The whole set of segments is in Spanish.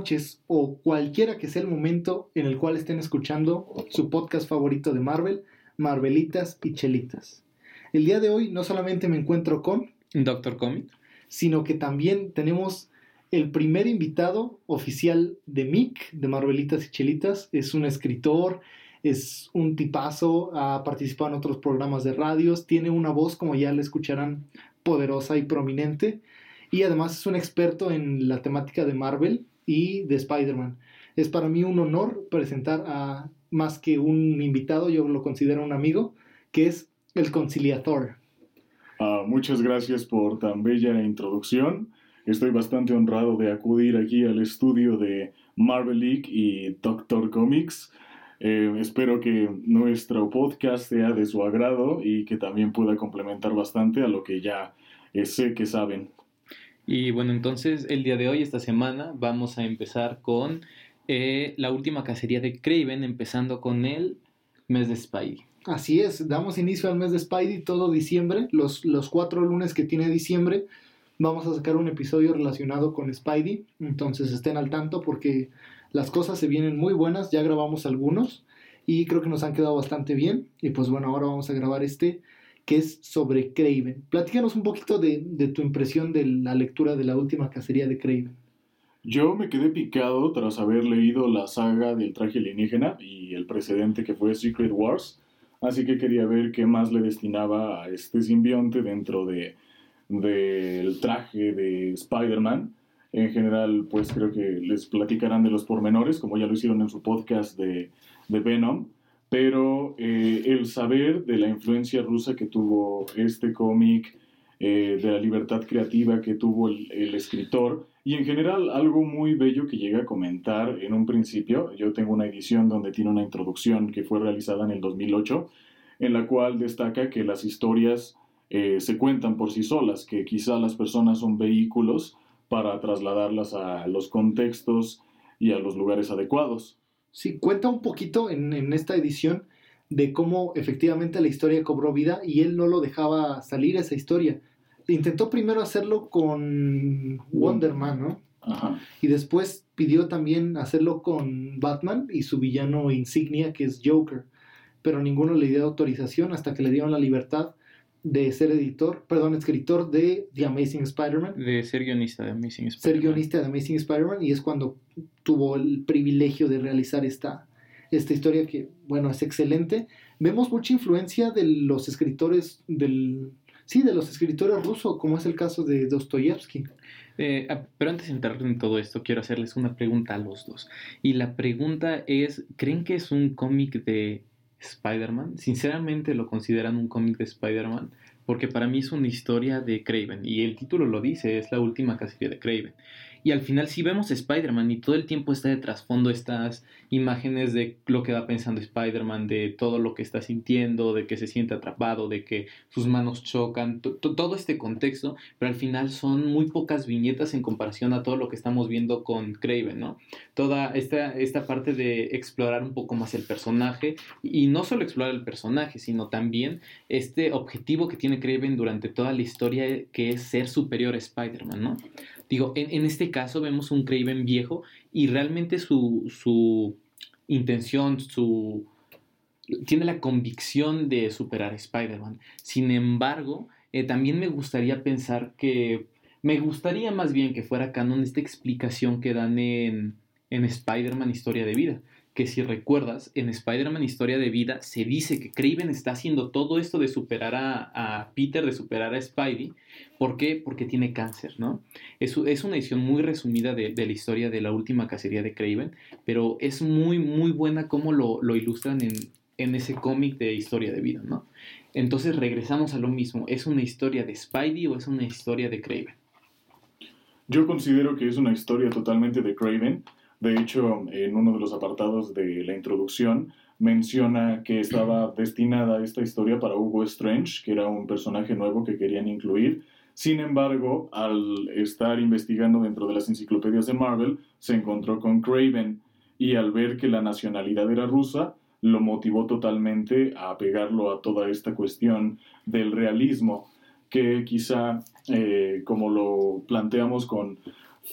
o noches o cualquiera que sea el momento en el cual estén escuchando su podcast favorito de Marvel, Marvelitas y Chelitas. El día de hoy no solamente me encuentro con Doctor Comic, sino que también tenemos el primer invitado oficial de Mick, de Marvelitas y Chelitas. Es un escritor, es un tipazo, ha participado en otros programas de radios, tiene una voz, como ya le escucharán, poderosa y prominente. Y además es un experto en la temática de Marvel y de Spider-Man. Es para mí un honor presentar a más que un invitado, yo lo considero un amigo, que es el conciliador. Ah, muchas gracias por tan bella introducción. Estoy bastante honrado de acudir aquí al estudio de Marvel League y Doctor Comics. Eh, espero que nuestro podcast sea de su agrado y que también pueda complementar bastante a lo que ya eh, sé que saben. Y bueno, entonces el día de hoy, esta semana, vamos a empezar con eh, la última cacería de Craven, empezando con el mes de Spidey. Así es, damos inicio al mes de Spidey todo diciembre, los, los cuatro lunes que tiene diciembre. Vamos a sacar un episodio relacionado con Spidey, entonces estén al tanto porque las cosas se vienen muy buenas, ya grabamos algunos y creo que nos han quedado bastante bien. Y pues bueno, ahora vamos a grabar este que es sobre Craven. Platícanos un poquito de, tu impresión de la lectura de la última cacería de Craven. Yo me quedé picado tras haber leído la saga del traje alienígena y el precedente que fue Secret Wars, así que quería ver qué más le destinaba a este simbionte dentro de del traje de Spider-Man. En general, pues creo que les platicarán de los pormenores, como ya lo hicieron en su podcast de, de Venom pero eh, el saber de la influencia rusa que tuvo este cómic, eh, de la libertad creativa que tuvo el, el, escritor, y en general algo muy bello que llega a comentar en un principio, yo tengo una edición donde tiene una introducción que fue realizada en el 2008, en la cual destaca que las historias eh, se cuentan por sí solas, que quizá las personas son vehículos para trasladarlas a los contextos y a los lugares adecuados. Sí, cuenta un poquito en, esta edición de cómo efectivamente la historia cobró vida y él no lo dejaba salir esa historia. Intentó primero hacerlo con Wonder Man, ¿no? Ajá. Y después pidió también hacerlo con Batman y su villano insignia que es Joker. Pero ninguno le dio autorización hasta que le dieron la libertad de ser editor, perdón, escritor de The Amazing Spider-Man. De ser guionista de Amazing Spider-Man. Ser guionista de Amazing Spider-Man y es cuando tuvo el privilegio de realizar esta, esta historia que, bueno, es excelente. Vemos mucha influencia de los escritores del... Sí, de los escritores rusos, como es el caso de Dostoyevsky. Eh, ah, pero antes de entrar en todo esto, quiero hacerles una pregunta a los dos. Y la pregunta es, ¿creen que es un cómic de Spider-Man. Sinceramente lo consideran un cómic de Spider-Man porque para mí es una historia de Craven y el título lo dice, es la última cacería de Craven. Y al final si vemos Spider-Man y todo el tiempo está de trasfondo estas imágenes de lo que va pensando Spider-Man, de todo lo que está sintiendo, de que se siente atrapado, de que sus manos chocan, todo este contexto, pero al final son muy pocas viñetas en comparación a todo lo que estamos viendo con Craven, ¿no? Toda esta, esta parte de explorar un poco más el personaje y no solo explorar el personaje, sino también este objetivo que tiene Craven durante toda la historia que es ser superior a Spider-Man, ¿no? Digo, en, este caso vemos un Craven viejo y realmente su, su intención, su... tiene la convicción de superar a Spider-Man. Sin embargo, eh, también me gustaría pensar que... Me gustaría más bien que fuera canon esta explicación que dan en, en Spider-Man Historia de Vida que si recuerdas, en Spider-Man Historia de Vida se dice que Craven está haciendo todo esto de superar a, Peter, de superar a Spidey. ¿Por qué? Porque tiene cáncer, ¿no? Es, es una edición muy resumida de, la historia de la última cacería de Craven, pero es muy, muy buena como lo, ilustran en, en ese cómic de Historia de Vida, ¿no? Entonces regresamos a lo mismo. ¿Es una historia de Spidey o es una historia de Craven? Yo considero que es una historia totalmente de Craven de hecho, en uno de los apartados de la introducción menciona que estaba destinada esta historia para Hugo Strange, que era un personaje nuevo que querían incluir. Sin embargo, al estar investigando dentro de las enciclopedias de Marvel, se encontró con Craven y al ver que la nacionalidad era rusa, lo motivó totalmente a pegarlo a toda esta cuestión del realismo, que quizá, eh, como lo planteamos con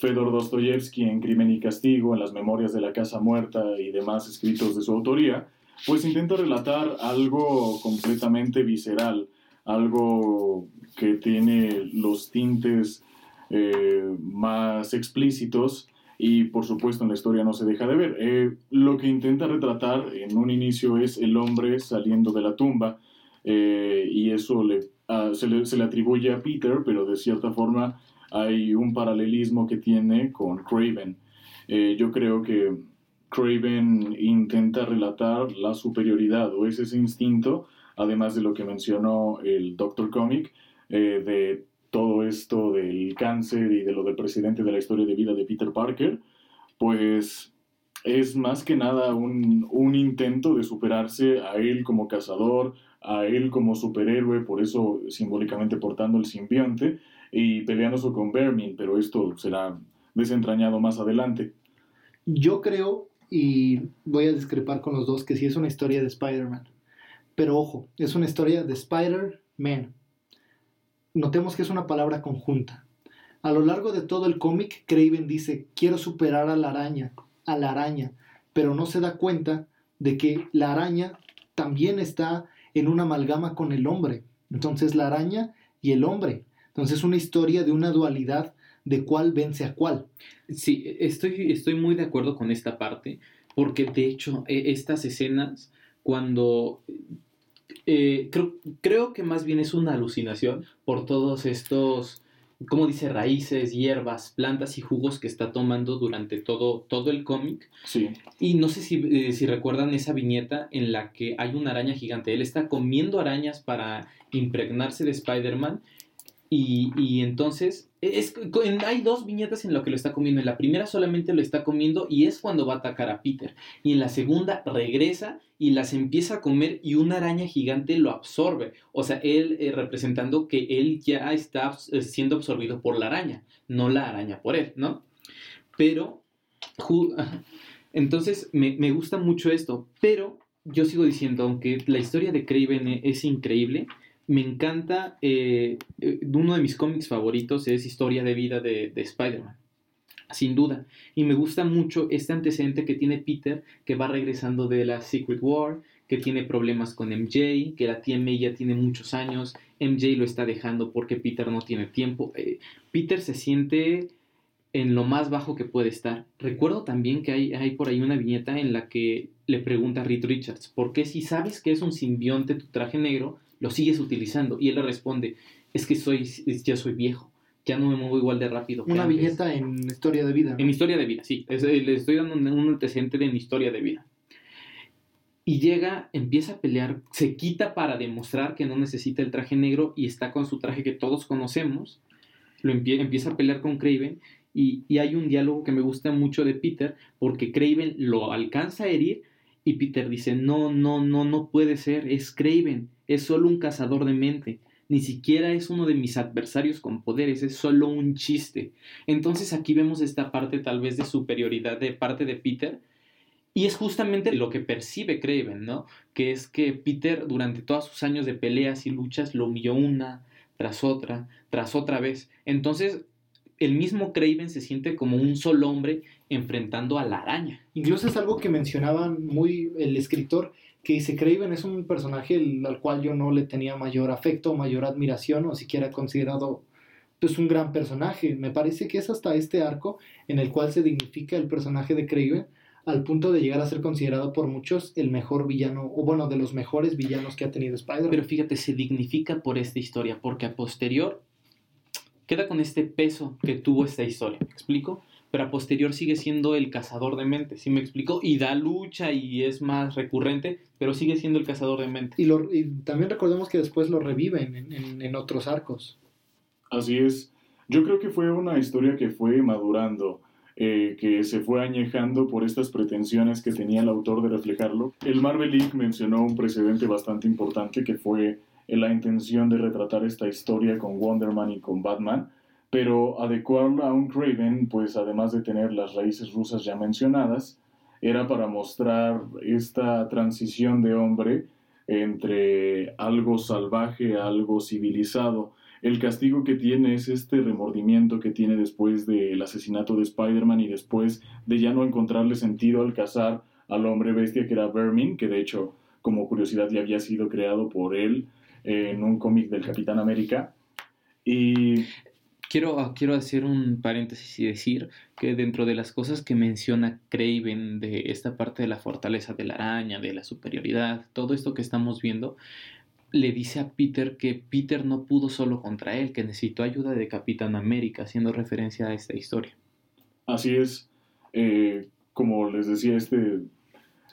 Fedor Dostoyevsky en Crimen y Castigo, en las Memorias de la Casa Muerta y demás escritos de su autoría, pues intenta relatar algo completamente visceral, algo que tiene los tintes eh, más explícitos y por supuesto en la historia no se deja de ver. Eh, lo que intenta retratar en un inicio es el hombre saliendo de la tumba eh, y eso ah, se, le, se, le, atribuye a Peter, pero de cierta forma hay un paralelismo que tiene con Craven. Eh, yo creo que Craven intenta relatar la superioridad o ese instinto, además de lo que mencionó el Doctor Comic, de todo esto del cáncer y de lo del presidente de la historia de vida de Peter Parker, pues es más que nada un, un, intento de superarse a él como cazador, a él como superhéroe, por eso simbólicamente portando el simbionte, y peleándose con Vermin, pero esto será desentrañado más adelante. Yo creo, y voy a discrepar con los dos, que sí es una historia de Spider-Man. Pero ojo, es una historia de Spider-Man notemos que es una palabra conjunta. A lo largo de todo el cómic, Craven dice, quiero superar a la araña, a la araña, pero no se da cuenta de que la araña también está en una amalgama con el hombre. Entonces la araña y el hombre. Entonces es una historia de una dualidad de cuál vence a cuál. Sí, estoy, estoy muy de acuerdo con esta parte, porque de hecho e, estas escenas, cuando eh, creo, creo que más bien es una alucinación por todos estos, como dice, raíces, hierbas, plantas y jugos que está tomando durante todo, todo el cómic. Sí. Y no sé si, eh, si recuerdan esa viñeta en la que hay una araña gigante. Él está comiendo arañas para impregnarse de Spider-Man y, entonces, es, hay dos viñetas en lo que lo está comiendo. En la primera solamente lo está comiendo y es cuando va a atacar a Peter. Y en la segunda regresa y las empieza a comer y una araña gigante lo absorbe. O sea, él eh, representando que él ya está eh, siendo absorbido por la araña, no la araña por él, ¿no? Pero, entonces me, gusta mucho esto, pero yo sigo diciendo, aunque la historia de Craven es increíble, me encanta, eh, eh, uno de mis cómics favoritos es Historia de Vida de, Spider-Man, sin duda. Y me gusta mucho este antecedente que tiene Peter, que va regresando de la Secret War, que tiene problemas con MJ, que la tía ya tiene muchos años, MJ lo está dejando porque Peter no tiene tiempo. Eh, Peter se siente en lo más bajo que puede estar. Recuerdo también que hay, hay por ahí una viñeta en la que le pregunta a Reed Richards, ¿por qué si sabes que es un simbionte tu traje negro, lo sigues utilizando. Y él le responde, es que soy, ya soy viejo, ya no me muevo igual de rápido. Una viñeta en historia de vida. En historia de vida, sí. Eh, le estoy dando un, antecedente de en historia de vida. Y llega, empieza a pelear, se quita para demostrar que no necesita el traje negro y está con su traje que todos conocemos. Lo empieza a pelear con Craven y, y, hay un diálogo que me gusta mucho de Peter porque Craven lo alcanza a herir y Peter dice, no, no, no, no puede ser, es Craven es solo un cazador de mente, ni siquiera es uno de mis adversarios con poderes, es solo un chiste. Entonces aquí vemos esta parte tal vez de superioridad de parte de Peter, y es justamente lo que percibe Craven, ¿no? Que es que Peter durante todos sus años de peleas y luchas lo humilló una tras otra, tras otra vez. Entonces, el mismo Craven se siente como un solo hombre enfrentando a la araña. Incluso es algo que mencionaba muy el escritor, que dice Craven es un personaje al cual yo no le tenía mayor afecto, mayor admiración o siquiera considerado pues un gran personaje. Me parece que es hasta este arco en el cual se dignifica el personaje de Craven al punto de llegar a ser considerado por muchos el mejor villano, o bueno, de los mejores villanos que ha tenido Spider-Man. Pero fíjate, se dignifica por esta historia, porque a posterior queda con este peso que tuvo esta historia. ¿Me explico? Pero a posterior sigue siendo el cazador de mente, ¿sí me explico? Y da lucha y es más recurrente, pero sigue siendo el cazador de mente. Y, lo, también recordemos que después lo reviven en, en, otros arcos. Así es. Yo creo que fue una historia que fue madurando, eh, que se fue añejando por estas pretensiones que tenía el autor de reflejarlo. El Marvel League mencionó un precedente bastante importante que fue la intención de retratar esta historia con Wonder Man y con Batman, pero adecuarla a un Craven, pues además de tener las raíces rusas ya mencionadas, era para mostrar esta transición de hombre entre algo salvaje a algo civilizado. el castigo que tiene es este remordimiento que tiene después del asesinato de Spider-Man y después de ya no encontrarle sentido al cazar al hombre bestia que era Vermin, que de hecho, como curiosidad, ya había sido creado por él en un cómic del Capitán América. Y Quiero, ah, quiero hacer un paréntesis y decir que dentro de las cosas que menciona Craven de esta parte de la fortaleza de la araña, de la superioridad, todo esto que estamos viendo, le dice a Peter que Peter no pudo solo contra él, que necesitó ayuda de Capitán América, haciendo referencia a esta historia. Así es, eh, como les decía, este,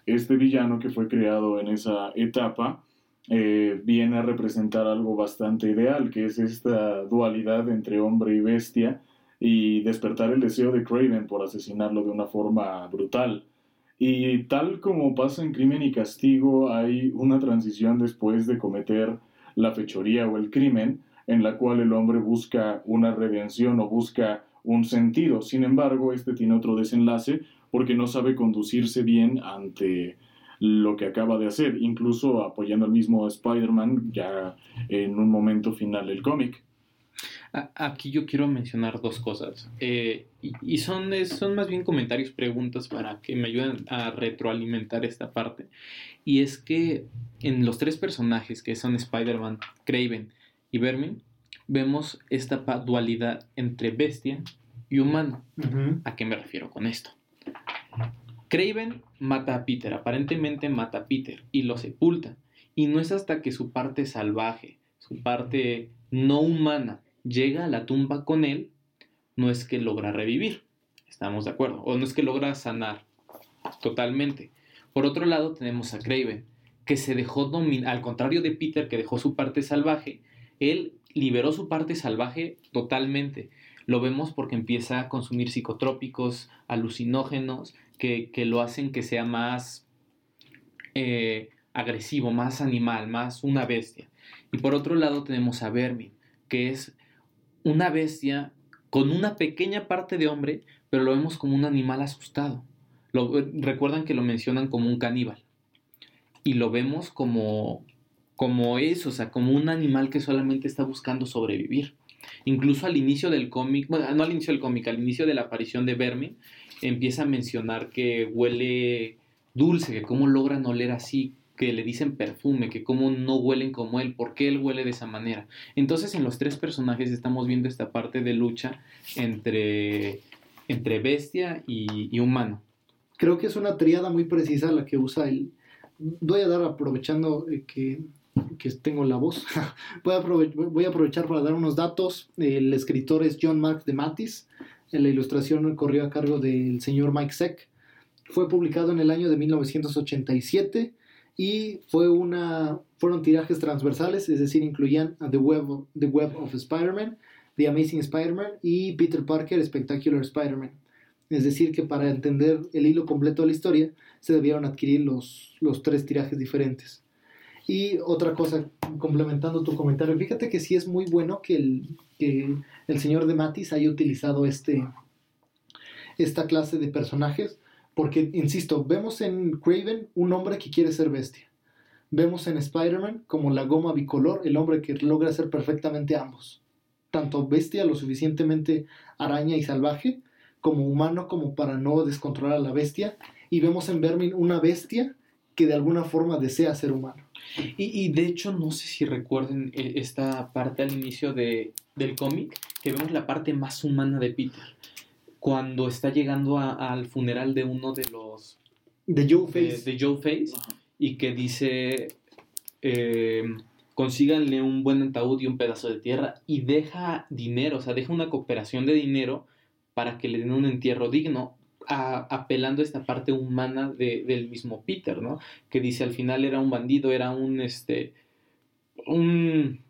este villano que fue creado en esa etapa eh, viene a representar algo bastante ideal, que es esta dualidad entre hombre y bestia y despertar el deseo de Craven por asesinarlo de una forma brutal. Y tal como pasa en Crimen y Castigo, hay una transición después de cometer la fechoría o el crimen, en la cual el hombre busca una redención o busca un sentido. Sin embargo, este tiene otro desenlace porque no sabe conducirse bien ante lo que acaba de hacer, incluso apoyando al mismo Spider-Man ya en un momento final del cómic. Aquí yo quiero mencionar dos cosas. Eh, y, son, son más bien comentarios, preguntas para que me ayuden a retroalimentar esta parte. Y es que en los tres personajes que son Spider-Man, Craven y Vermin, vemos esta dualidad entre bestia y humano. ¿A qué me refiero con esto? Craven mata a Peter, aparentemente mata a Peter y lo sepulta. Y no es hasta que su parte salvaje, su parte no humana, llega a la tumba con él, no es que logra revivir. Estamos de acuerdo. O no es que logra sanar totalmente. Por otro lado, tenemos a Craven, que se dejó dominar, al contrario de Peter, que dejó su parte salvaje, él liberó su parte salvaje totalmente. Lo vemos porque empieza a consumir psicotrópicos, alucinógenos, que, lo hacen que sea más eh, agresivo, más animal, más una bestia. Y por otro lado tenemos a Vermin, que es una bestia con una pequeña parte de hombre, pero lo vemos como un animal asustado. Lo, recuerdan que lo mencionan como un caníbal. Y lo vemos como, como eso, o sea, como un animal que solamente está buscando sobrevivir. Incluso al inicio del cómic, bueno, no al inicio del cómic, al inicio de la aparición de Vermin, empieza a mencionar que huele dulce, que cómo logran oler así, que le dicen perfume, que cómo no huelen como él, por qué él huele de esa manera. Entonces en los tres personajes estamos viendo esta parte de lucha entre, entre bestia y, humano. Creo que es una triada muy precisa la que usa él. Voy a dar, aprovechando eh, que, que tengo la voz, voy, a aprovechar para dar unos datos. El escritor es John Mark de Matis. La ilustración corrió a cargo del señor Mike Seck. Fue publicado en el año de 1987 y fue una, fueron tirajes transversales, es decir, incluían The Web, The Web of Spider-Man, The Amazing Spider-Man y Peter Parker Spectacular Spider-Man. Es decir, que para entender el hilo completo de la historia se debieron adquirir los, los tres tirajes diferentes. Y otra cosa, complementando tu comentario, fíjate que sí es muy bueno que el, que el señor de Matis haya utilizado este, esta clase de personajes, porque, insisto, vemos en Craven un hombre que quiere ser bestia. Vemos en Spider-Man como la goma bicolor, el hombre que logra ser perfectamente ambos. Tanto bestia, lo suficientemente araña y salvaje, como humano como para no descontrolar a la bestia. Y vemos en Vermin una bestia que de alguna forma desea ser humano. Y, de hecho, no sé si recuerden eh, esta parte al inicio de, del cómic, que vemos la parte más humana de Peter. Cuando está llegando al funeral de uno de los... De Joe Face. De, Joe Face. Y que dice... Eh, consíganle un buen ataúd y un pedazo de tierra y deja dinero, o sea, deja una cooperación de dinero para que le den un entierro digno apelando a esta parte humana del mismo Peter, ¿no? Que dice al final era un bandido, era un, este, un,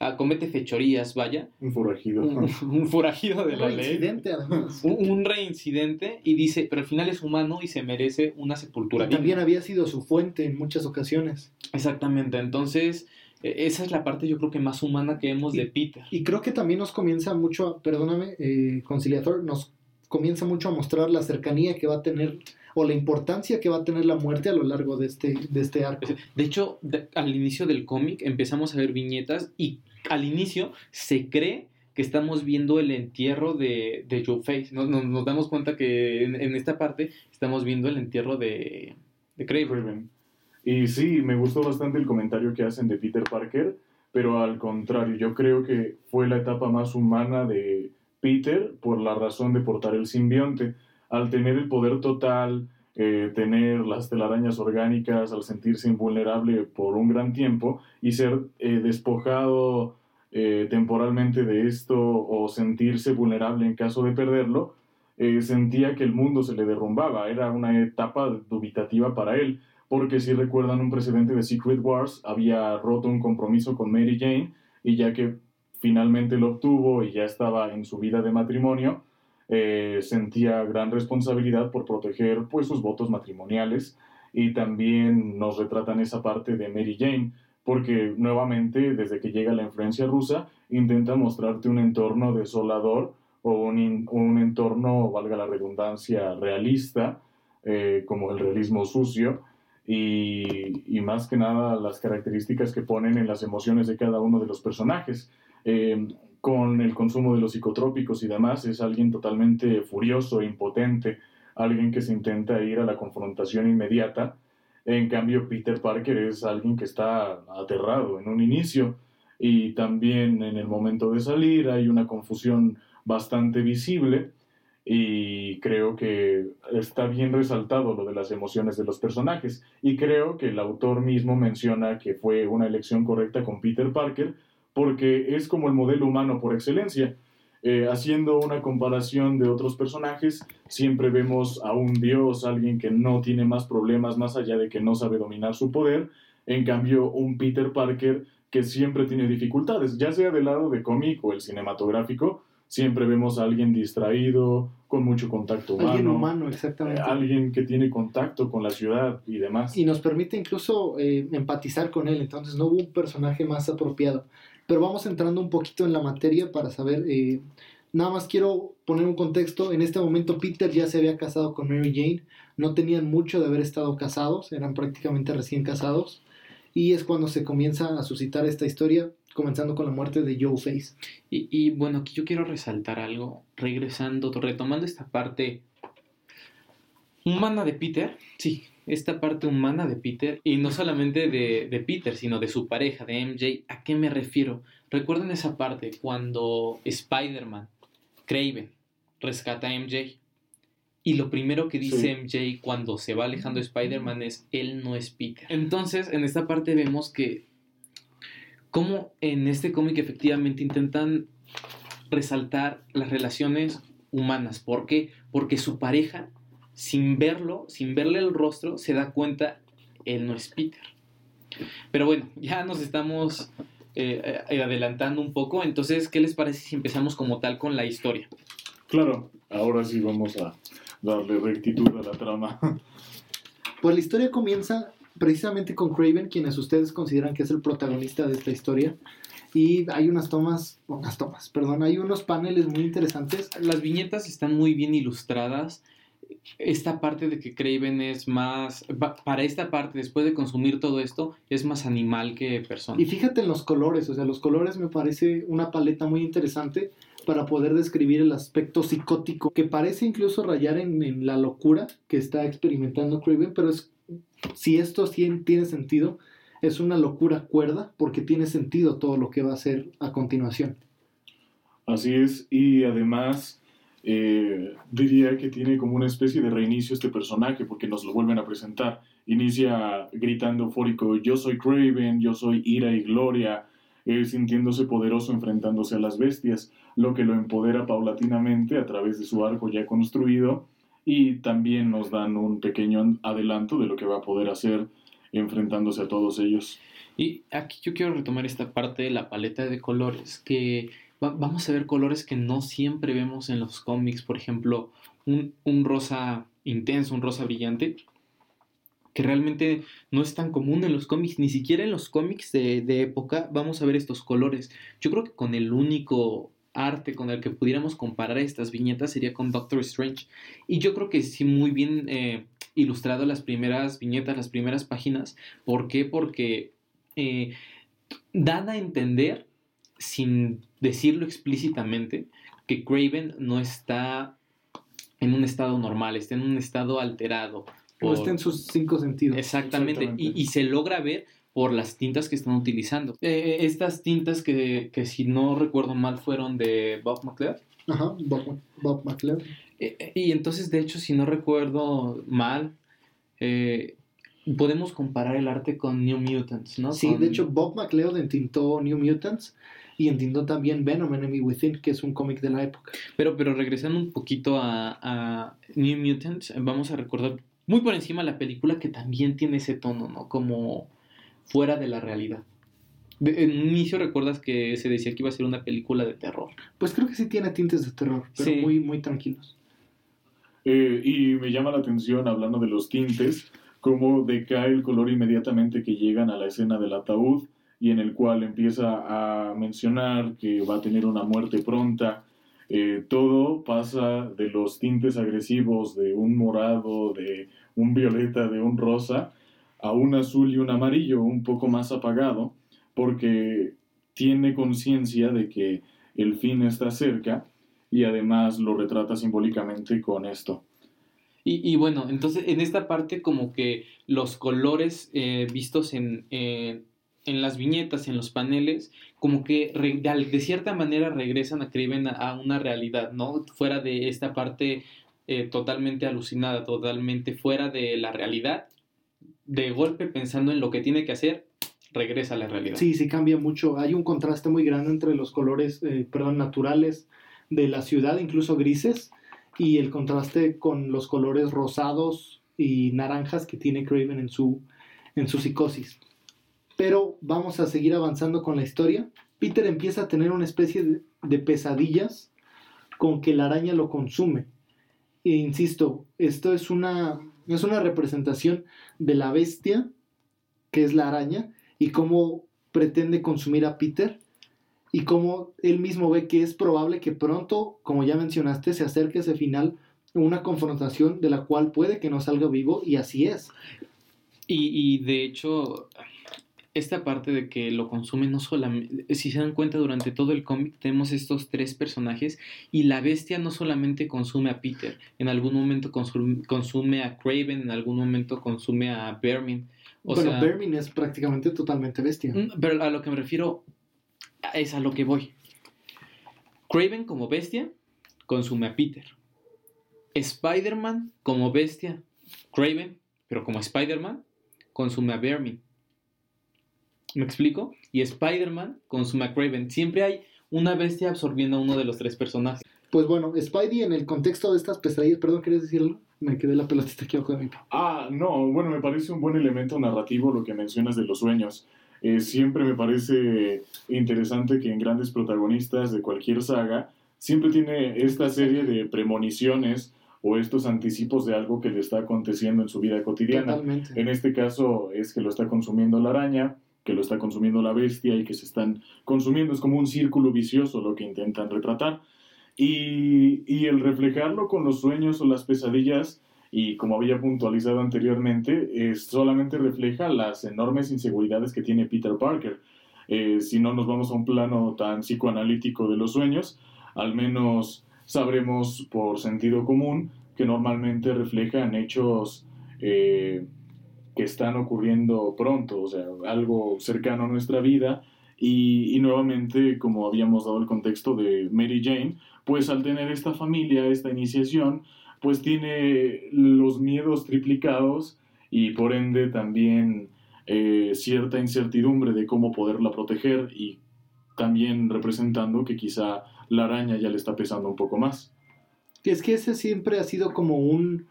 ah, comete fechorías, vaya. Un forajido. Un, forajido de la ley. Además. Un, un, reincidente y dice, pero al final es humano y se merece una sepultura. Y también había sido su fuente en muchas ocasiones. Exactamente, entonces... E, esa es la parte yo creo que más humana que vemos de Peter. Y creo que también nos comienza mucho, perdóname, eh, conciliador, nos comienza mucho a mostrar la cercanía que va a tener o la importancia que va a tener la muerte a lo largo de este, de este arco. De hecho, de- al inicio del cómic empezamos a ver viñetas y al inicio se cree que estamos viendo el entierro de, de Joe Face. Nos, nos- nos damos cuenta que en, en esta parte estamos viendo el entierro de, de Kraven. Craven. Y sí, me gustó bastante el comentario que hacen de Peter Parker, pero al contrario, yo creo que fue la etapa más humana de Peter por la razón de portar el simbionte. Al tener el poder total, eh, tener las telarañas orgánicas, al sentirse invulnerable por un gran tiempo y ser eh, despojado eh, temporalmente de esto o sentirse vulnerable en caso de perderlo, sentía que el mundo se le derrumbaba. Era una etapa dubitativa para él porque si recuerdan un precedente de Secret Wars, había roto un compromiso con Mary Jane y ya que finalmente lo obtuvo y ya estaba en su vida de matrimonio, eh, sentía gran responsabilidad por proteger pues sus votos matrimoniales y también nos retratan esa parte de Mary Jane porque nuevamente desde que llega la influencia rusa intenta mostrarte un entorno desolador o un, un entorno, valga la redundancia, realista, eh, como el realismo sucio, y más que nada las características que ponen en las emociones de cada uno de los personajes. Eh, con el consumo de los psicotrópicos y demás, es alguien totalmente furioso, impotente, alguien que se intenta ir a la confrontación inmediata. En cambio, Peter Parker es alguien que está aterrado en un inicio y también en el momento de salir hay una confusión bastante visible y creo que está bien resaltado lo de las emociones de los personajes y creo que el autor mismo menciona que fue una elección correcta con Peter Parker porque es como el modelo humano por excelencia. Eh, haciendo una comparación de otros personajes, siempre vemos a un dios, alguien que no tiene más problemas más allá de que no sabe dominar su poder, en cambio un Peter Parker que siempre tiene dificultades, ya sea del lado de cómic o el cinematográfico, siempre vemos a alguien distraído, con mucho contacto humano, Alguien humano, eh, exactamente. alguien que tiene contacto con la ciudad y demás. y nos permite incluso eh, empatizar con él, entonces no hubo un personaje más apropiado. Pero vamos entrando un poquito en la materia para saber, eh, nada más quiero poner un contexto, en este momento Peter ya se había casado con Mary Jane, no tenían mucho de haber estado casados, eran prácticamente recién casados, y es cuando se comienza a suscitar esta historia, comenzando con la muerte de Joe Face. Y, y bueno, aquí yo quiero resaltar algo, regresando, retomando esta parte humana de Peter, sí, esta parte humana de Peter, y no solamente de, de Peter, sino de su pareja, de MJ, ¿a qué me refiero? Recuerden esa parte cuando Spider-Man, Craven, rescata a MJ. Y lo primero que dice MJ cuando se va alejando de Spider-Man es, él no es Peter. Entonces, en esta parte vemos que cómo en este cómic efectivamente intentan resaltar las relaciones humanas. ¿Por qué? Porque su pareja, sin verlo, sin verle el rostro, se da cuenta, él no es Peter. Pero bueno, ya nos estamos eh, eh, adelantando un poco. Entonces, ¿qué les parece si empezamos como tal con la historia? Claro, ahora sí vamos a darle rectitud a la trama. Pues la historia comienza precisamente con Craven, quienes ustedes consideran que es el protagonista de esta historia. Y hay unas tomas, unas tomas, perdón, hay unos paneles muy interesantes. Las viñetas están muy bien ilustradas. Esta parte de que Craven es más. pa- Para esta parte, después de consumir todo esto, es más animal que persona. Y fíjate en los colores, o sea, los colores me parece una paleta muy interesante para poder describir el aspecto psicótico, que parece incluso rayar en, en la locura que está experimentando Craven, pero es, si esto sí tiene sentido, es una locura cuerda, porque tiene sentido todo lo que va a hacer a continuación. Así es, y además eh, diría que tiene como una especie de reinicio este personaje porque nos lo vuelven a presentar. Inicia gritando eufórico, yo soy Craven, yo soy ira y gloria, eh, sintiéndose poderoso enfrentándose a las bestias, lo que lo empodera paulatinamente a través de su arco ya construido y también nos dan un pequeño adelanto de lo que va a poder hacer enfrentándose a todos ellos. Y aquí yo quiero retomar esta parte de la paleta de colores, que va- vamos a ver colores que no siempre vemos en los cómics, por ejemplo, un, un rosa intenso, un rosa brillante, que realmente no es tan común en los cómics, ni siquiera en los cómics de, de época vamos a ver estos colores. Yo creo que con el único arte con el que pudiéramos comparar estas viñetas sería con Doctor Strange. Y yo creo que sí, muy bien eh, ilustrado las primeras viñetas, las primeras páginas. ¿Por qué? Porque eh, dan a entender, sin decirlo explícitamente, que Craven no está en un estado normal, está en un estado alterado. No está en sus cinco sentidos. Exactamente, Y, y, se logra ver por las tintas que están utilizando. Eh, estas tintas que, que, si no recuerdo mal, fueron de Bob McLeod. Ajá, Bob, Bob McLeod. Eh, eh, y entonces, de hecho, si no recuerdo mal, podemos comparar el arte con New Mutants, ¿no? Sí, de hecho, Bob McLeod entintó New Mutants y entintó también Venom Enemy Within, que es un cómic de la época. Pero, pero regresando un poquito a, a New Mutants, vamos a recordar muy por encima la película que también tiene ese tono, ¿no? Como fuera de la realidad. en un inicio recuerdas que se decía que iba a ser una película de terror. Pues creo que sí tiene tintes de terror, pero muy, muy tranquilos. Eh, y me llama la atención, hablando de los tintes, cómo decae el color inmediatamente que llegan a la escena del ataúd y en el cual empieza a mencionar que va a tener una muerte pronta. Eh, todo pasa de los tintes agresivos de un morado, de un violeta, de un rosa, a un azul y un amarillo un poco más apagado, porque tiene conciencia de que el fin está cerca y además lo retrata simbólicamente con esto. Y, bueno, entonces en esta parte como que los colores eh, vistos en, en, las viñetas, en los paneles, como que de, cierta manera regresan a Criven a, una realidad, ¿no? Fuera de esta parte eh, totalmente alucinada, totalmente fuera de la realidad, de golpe pensando en lo que tiene que hacer, regresa a la realidad. Sí, sí cambia mucho. Hay un contraste muy grande entre los colores, eh, perdón, naturales de la ciudad, incluso grises, y el contraste con los colores rosados y naranjas que tiene Craven en su, en su psicosis. Pero vamos a seguir avanzando con la historia. Peter empieza a tener una especie de, pesadillas con que la araña lo consume. E insisto, esto es una, es una representación de la bestia, que es la araña, y cómo pretende consumir a Peter, y cómo él mismo ve que es probable que pronto, como ya mencionaste, se acerque ese final, una confrontación de la cual puede que no salga vivo, y así es. Y de hecho, esta parte de que lo consume no solamente, si se dan cuenta durante todo el cómic tenemos estos tres personajes y la bestia no solamente consume a Peter, en algún momento consume, a Craven, en algún momento consume a Vermin. O bueno, Vermin es prácticamente totalmente bestia. Mm, pero a lo que me refiero es a lo que voy. Craven como bestia consume a Peter. Spider-Man como bestia, Craven, pero como Spider-Man, consume a Vermin. ¿Me explico? Y Spider-Man con su McRaven. Siempre hay una bestia absorbiendo a uno de los tres personajes. Pues bueno, Spidey en el contexto de estas pesadillas, perdón, ¿quieres decirlo? Me quedé la pelotita aquí abajo de mi Ah, no, bueno, me parece un buen elemento narrativo lo que mencionas de los sueños. Eh, siempre me parece interesante que en grandes protagonistas de cualquier saga siempre tiene esta serie de premoniciones o estos anticipos de algo que le está aconteciendo en su vida cotidiana. Totalmente. En este caso es que lo está consumiendo la araña, que lo está consumiendo la bestia y que se están consumiendo. Es como un círculo vicioso lo que intentan retratar. Y, el reflejarlo con los sueños o las pesadillas, y como había puntualizado anteriormente, es, solamente refleja las enormes inseguridades que tiene Peter Parker. Eh, si no nos vamos a un plano tan psicoanalítico de los sueños, al menos sabremos por sentido común que normalmente reflejan hechos eh, que están ocurriendo pronto, o sea, algo cercano a nuestra vida. Y, nuevamente, como habíamos dado el contexto de Mary Jane, pues al tener esta familia, esta iniciación, pues tiene los miedos triplicados y por ende también eh, cierta incertidumbre de cómo poderla proteger y también representando que quizá la araña ya le está pesando un poco más. Es que ese siempre ha sido como un,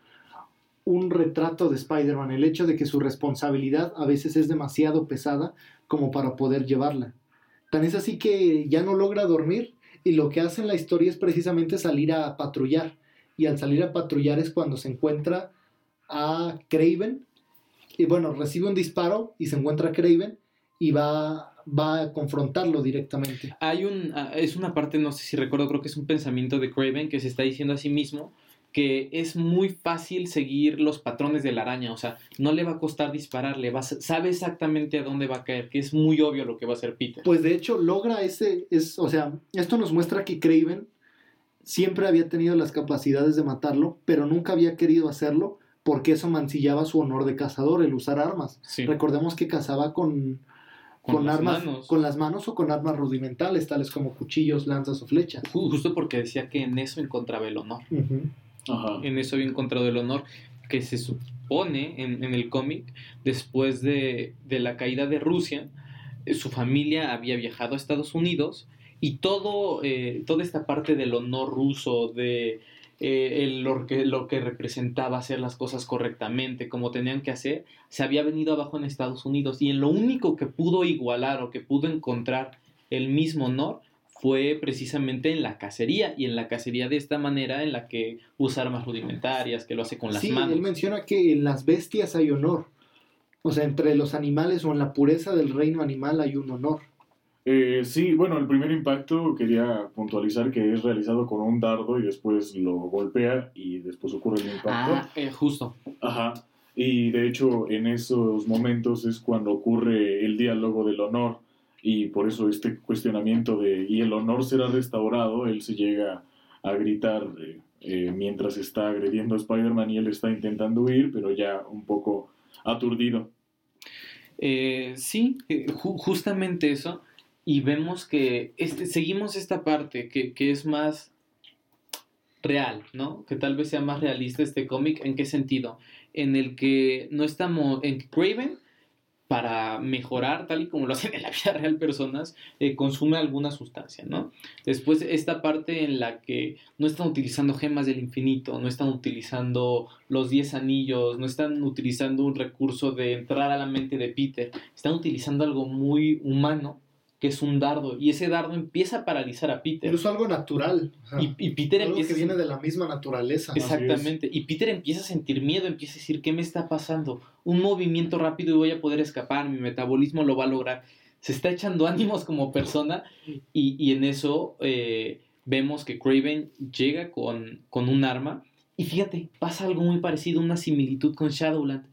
un retrato de Spider-Man, el hecho de que su responsabilidad a veces es demasiado pesada como para poder llevarla. Tan es así que ya no logra dormir y lo que hace en la historia es precisamente salir a patrullar. Y al salir a patrullar es cuando se encuentra a Craven. Y bueno, recibe un disparo y se encuentra a Craven y va, va a confrontarlo directamente. Hay un, ah, es una parte, no sé si recuerdo, creo que es un pensamiento de Craven que se está diciendo a sí mismo que es muy fácil seguir los patrones de la araña, o sea, no le va a costar dispararle, va a- sabe exactamente a dónde va a caer, que es muy obvio lo que va a hacer Peter. Pues de hecho logra ese, es, o sea, esto nos muestra que Craven siempre había tenido las capacidades de matarlo, pero nunca había querido hacerlo porque eso mancillaba su honor de cazador, el usar armas. Sí. Recordemos que cazaba con, Con armas, manos. con las manos o con armas rudimentales, tales como cuchillos, lanzas o flechas. Ju- Justo porque decía que en eso encontraba el honor. Ujú. En eso había encontrado el honor que se supone en, el cómic, después de, de la caída de Rusia, eh, su familia había viajado a Estados Unidos y todo, eh, toda esta parte del honor ruso, de eh, lo, que, lo que representaba hacer las cosas correctamente, como tenían que hacer, se había venido abajo en Estados Unidos. Y en lo único que pudo igualar o que pudo encontrar el mismo honor fue precisamente en la cacería. Y en la cacería de esta manera en la que usa armas rudimentarias, que lo hace con las sí, manos. él menciona que en las bestias hay honor. O sea, entre los animales o en la pureza del reino animal hay un honor. Eh, sí, bueno, el primer impacto quería puntualizar que es realizado con un dardo y después lo golpea y después ocurre el impacto. Ah, eh, justo. Ajá. Y de hecho, en esos momentos es cuando ocurre el diálogo del honor. Y por eso este cuestionamiento de ¿y el honor será restaurado? Él se llega a gritar eh, eh, mientras está agrediendo a Spider-Man y él está intentando huir, pero ya un poco aturdido. Eh, sí, eh, ju- justamente eso. Y vemos que este, seguimos esta parte que, que es más real, ¿no? Que tal vez sea más realista este cómic. ¿En qué sentido? En el que no estamos. En Craven, para mejorar, tal y como lo hacen en la vida real personas, eh, consume alguna sustancia, ¿no? Después, esta parte en la que no están utilizando gemas del infinito, no están utilizando los 10 anillos, no están utilizando un recurso de entrar a la mente de Peter, están utilizando algo muy humano, que es un dardo, y ese dardo empieza a paralizar a Peter. Incluso algo natural. o sea, Y, y Peter algo empieza que a viene de la misma naturaleza. Exactamente. Y Peter empieza a sentir miedo, empieza a decir, ¿qué me está pasando? Un movimiento rápido y voy a poder escapar, mi metabolismo lo va a lograr. Se está echando ánimos como persona y, y en eso eh, vemos que Craven llega con, con un arma y fíjate, pasa algo muy parecido, una similitud con Shadowland.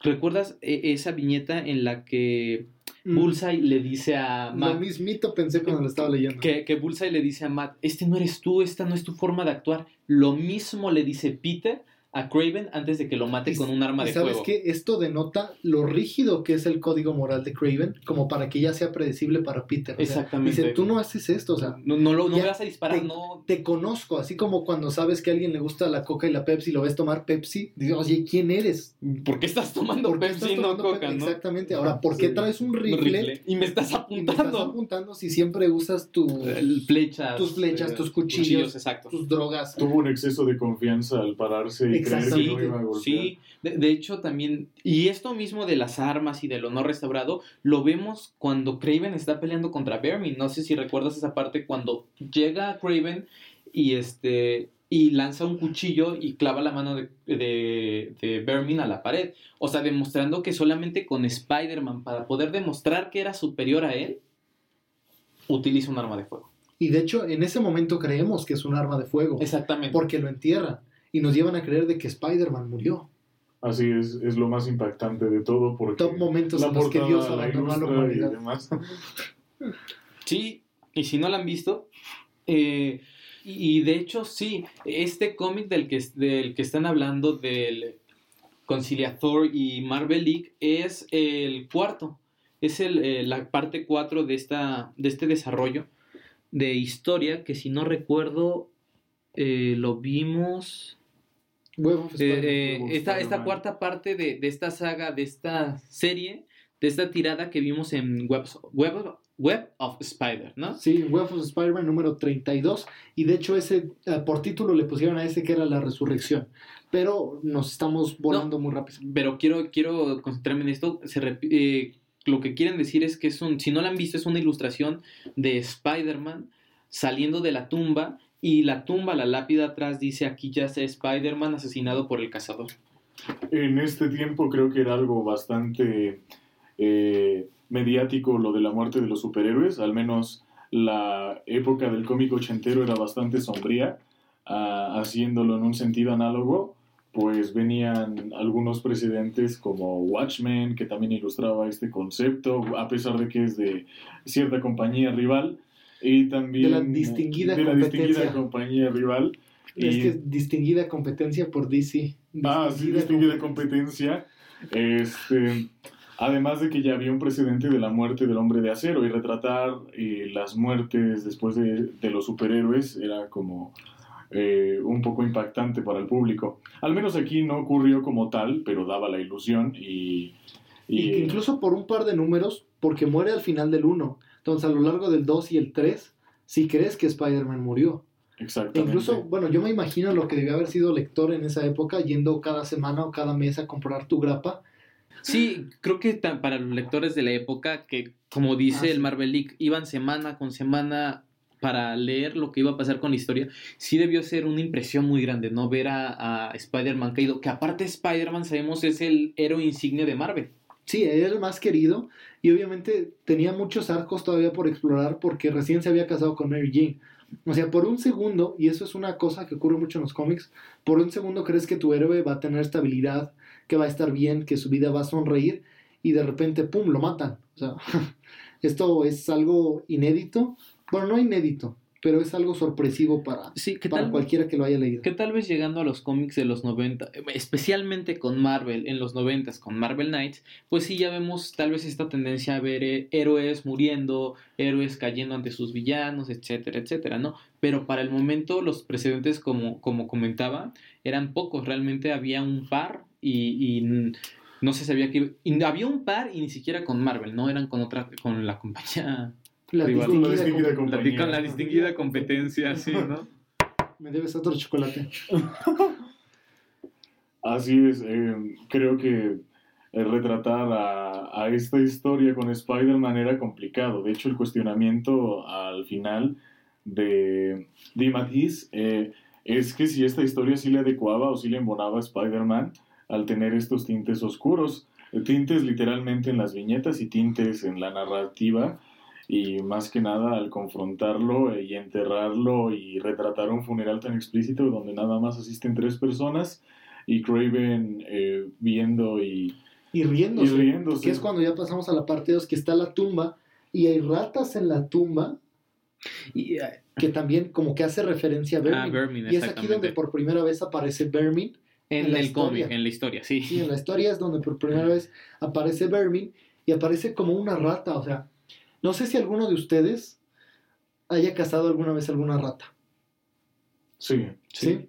¿Recuerdas eh, esa viñeta en la que Mm, Bullseye le dice a Lo Matt mismito pensé cuando lo estaba leyendo. que, que Bullseye le dice a Matt, este no eres tú, esta no es tu forma de actuar. Lo mismo le dice Peter a Craven antes de que lo mate Y- con un arma de sabes fuego. que esto denota lo rígido que es el código moral de Craven, como para que ya sea predecible para Peter. O sea, Exactamente. dice, tú no haces esto, o sea, No, no, lo, no me vas a disparar, te- no. te conozco, así como cuando sabes que a alguien le gusta la coca y la Pepsi y lo ves tomar Pepsi, dices, oye, ¿quién eres? ¿Por qué estás tomando ¿Por qué Pepsi estás y no Coca, Pepsi? no? Exactamente. Ahora, ¿por qué Sí. traes un Un rifle. Y me estás y me estás apuntando. apuntando si siempre usas tu, El- Flechas. tus flechas, eh, tus cuchillos, exacto. tus drogas? Tuvo un exceso de confianza al pararse y golpear. Sí, de, de hecho también, y esto mismo de las armas y del honor restaurado, lo vemos cuando Craven está peleando contra Vermin. No sé si recuerdas esa parte cuando llega Craven y este y lanza un cuchillo y clava la mano de, de, de Vermin a la pared. O sea, demostrando que solamente con Spider-Man, para poder demostrar que era superior a él, utiliza un arma de fuego. Y de hecho, en ese momento creemos que es un arma de fuego, Exactamente. porque lo entierran y nos llevan a creer de que Spider-Man murió. Así es, es lo más impactante de todo porque Top momentos la en los que portada Dios abandonó a la y humanidad. demás. Sí, y si no la han visto, eh, y y de hecho sí, este cómic del que, del que están hablando del Conciliator y Marvel League es el cuarto, es el, eh, la parte 4 de, esta, de este desarrollo de historia que si no recuerdo eh, lo vimos... Web of Eh, Spider-Man. eh, esta, cuarta parte de, de esta saga, de esta serie, de esta tirada que vimos en Web, Web, Web of Spider, ¿no? Sí, Web of Spider-Man número 32. Y de hecho, ese eh, por título le pusieron a ese que era la resurrección. Pero nos estamos volando muy rápido. Pero quiero, quiero concentrarme en esto. Se rep- eh, lo que quieren decir es que es un, si no la han visto, es una ilustración de Spider-Man saliendo de la tumba y la tumba, la lápida atrás dice aquí ya está Spider-Man asesinado por el cazador. En este tiempo creo que era algo bastante eh, mediático lo de la muerte de los superhéroes, al menos la época del cómic ochentero era bastante sombría, ah, haciéndolo en un sentido análogo, pues venían algunos precedentes como Watchmen, que también ilustraba este concepto, a pesar de que es de cierta compañía rival, y también De la distinguida de la distinguida compañía rival. Es y- que es distinguida competencia por DC. Ah, sí, distinguida competencia. Este, además de que ya había un precedente de la muerte del hombre de acero y retratar eh, las muertes después de, de los superhéroes era como eh, un poco impactante para el público. Al menos aquí no ocurrió como tal, pero daba la ilusión y... Y y- que incluso por un par de números, porque muere al final del 1. Entonces, a lo largo del 2 y el 3, si crees que Spider-Man murió. E Exactamente. incluso, bueno, yo me imagino lo que debió haber sido lector en esa época, yendo cada semana o cada mes a comprar tu grapa. Sí, creo que para los lectores de la época, que como dice Ah, el. Marvel League, iban semana con semana para leer lo que iba a pasar con la historia, sí debió ser una impresión muy grande, ¿no? Ver a, a Spider-Man caído, que aparte Spider-Man sabemos es el héroe insignia de Marvel. Sí, era el más querido y obviamente tenía muchos arcos todavía por explorar porque recién se había casado con Mary Jane. O sea, por un segundo, y eso es una cosa que ocurre mucho en los cómics, por un segundo crees que tu héroe va a tener estabilidad, que va a estar bien, que su vida va a sonreír y de repente, ¡pum!, lo matan. O sea, esto es algo inédito. Bueno, no inédito, pero es algo sorpresivo para, Sí, ¿qué para tal? cualquiera que lo haya leído. Que tal vez llegando a los cómics de los 90, especialmente con Marvel, en los 90 con Marvel Knights, pues sí ya vemos tal vez esta tendencia a ver eh, héroes muriendo, héroes cayendo ante sus villanos, etcétera, etcétera, ¿no? Pero para el momento los precedentes, como, como comentaba, eran pocos, realmente había un par y, y no se sabía que... y había un par y ni siquiera con Marvel, ¿no? Eran con otra, con la compañía... La distinguida La Compañía. con la distinguida competencia, sí, ¿no? Me debes otro chocolate. Así es, eh, creo que eh, retratar a, a esta historia con Spider-Man era complicado. De hecho, el cuestionamiento al final de Di Matisse eh, es que si esta historia sí le adecuaba o sí le embonaba a Spider-Man al tener estos tintes oscuros. Eh, Tintes literalmente en las viñetas y tintes en la narrativa. Y más que nada al confrontarlo eh, y enterrarlo y retratar un funeral tan explícito donde nada más asisten tres personas y Craven eh, viendo y, Y riéndose. y riéndose. Que es cuando ya pasamos a la parte 2, que está la tumba y hay ratas en la tumba Y, eh, que también como que hace referencia a Vermin. ah, Vermin, y es aquí donde por primera vez aparece Vermin. En, en la el cómic, historia. en la historia, sí. Sí, en la historia es donde por primera vez aparece Vermin y aparece como una rata. O sea, no sé si alguno de ustedes haya cazado alguna vez alguna rata. Sí. ¿Sí?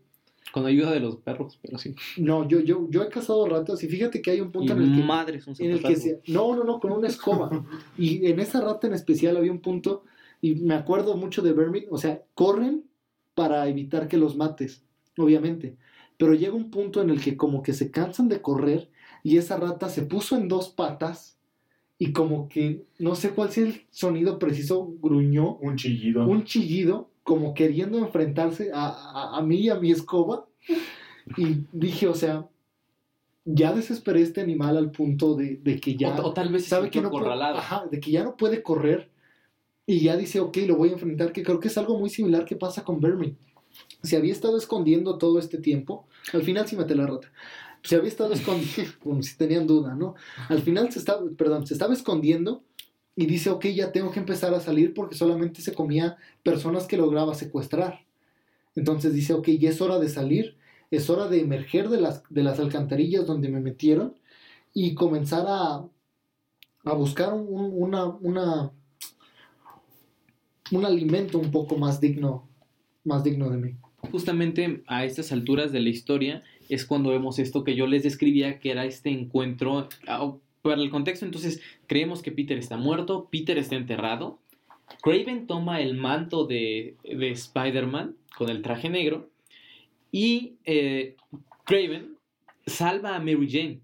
Con ayuda de los perros, pero sí. No, yo, yo, yo he cazado ratas y fíjate que hay un Y punto en el que... madres, un en el que se, no, no, no, con una escoba. Y en esa rata en especial había un punto, y me acuerdo mucho de Vermin, o sea, corren para evitar que los mates, obviamente. Pero llega un punto en el que como que se cansan de correr y esa rata se puso en dos patas y como que, no sé cuál sea el sonido preciso, gruñó Un chillido. un chillido como queriendo enfrentarse a, a, a mí y a mi escoba. Y dije, o sea, ya desesperé este animal al punto de, de que ya o, o tal vez sabe que no puede, ajá, de que ya no puede correr y ya dice, ok, lo voy a enfrentar, que creo que es algo muy similar que pasa con Vermin. Se había estado escondiendo todo este tiempo, al final sí maté la rata. Se había estado escondiendo, como si tenían duda, ¿no? Al final se estaba, perdón, se estaba escondiendo y dice, ok, ya tengo que empezar a salir porque solamente se comía personas que lograba secuestrar. Entonces dice, ok, ya es hora de salir, es hora de emerger de las, de las alcantarillas donde me metieron y comenzar a, a buscar un, una, una, un alimento un poco más digno, más digno de mí. Justamente a estas alturas de la historia es cuando vemos esto que yo les describía, que era este encuentro. ah, Para el contexto, entonces, creemos que Peter está muerto, Peter está enterrado. Craven toma el manto de, de Spider-Man con el traje negro y eh, Craven salva a Mary Jane.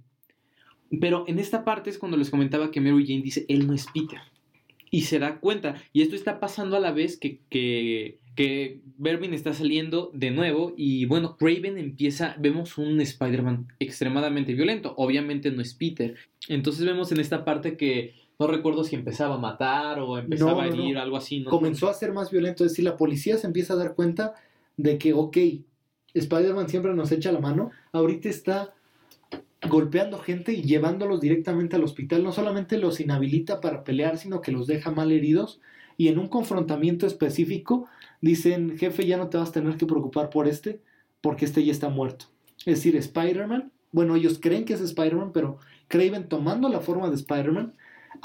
Pero en esta parte es cuando les comentaba que Mary Jane dice, él no es Peter. Y se da cuenta. Y esto está pasando a la vez que, que, que Vermin está saliendo de nuevo. Y bueno, Craven empieza, vemos un Spider-Man extremadamente violento. Obviamente no es Peter. Entonces vemos en esta parte que no recuerdo si empezaba a matar o empezaba No, a no, no. herir, algo así. ¿no? Comenzó a ser más violento, es decir, la policía se empieza a dar cuenta de que, ok, Spider-Man siempre nos echa la mano, ahorita está golpeando gente y llevándolos directamente al hospital. No solamente los inhabilita para pelear, sino que los deja mal heridos. Y en un confrontamiento específico dicen, jefe, ya no te vas a tener que preocupar por este, porque este ya está muerto. Es decir, Spider-Man, bueno, ellos creen que es Spider-Man, pero Craven tomando la forma de Spider-Man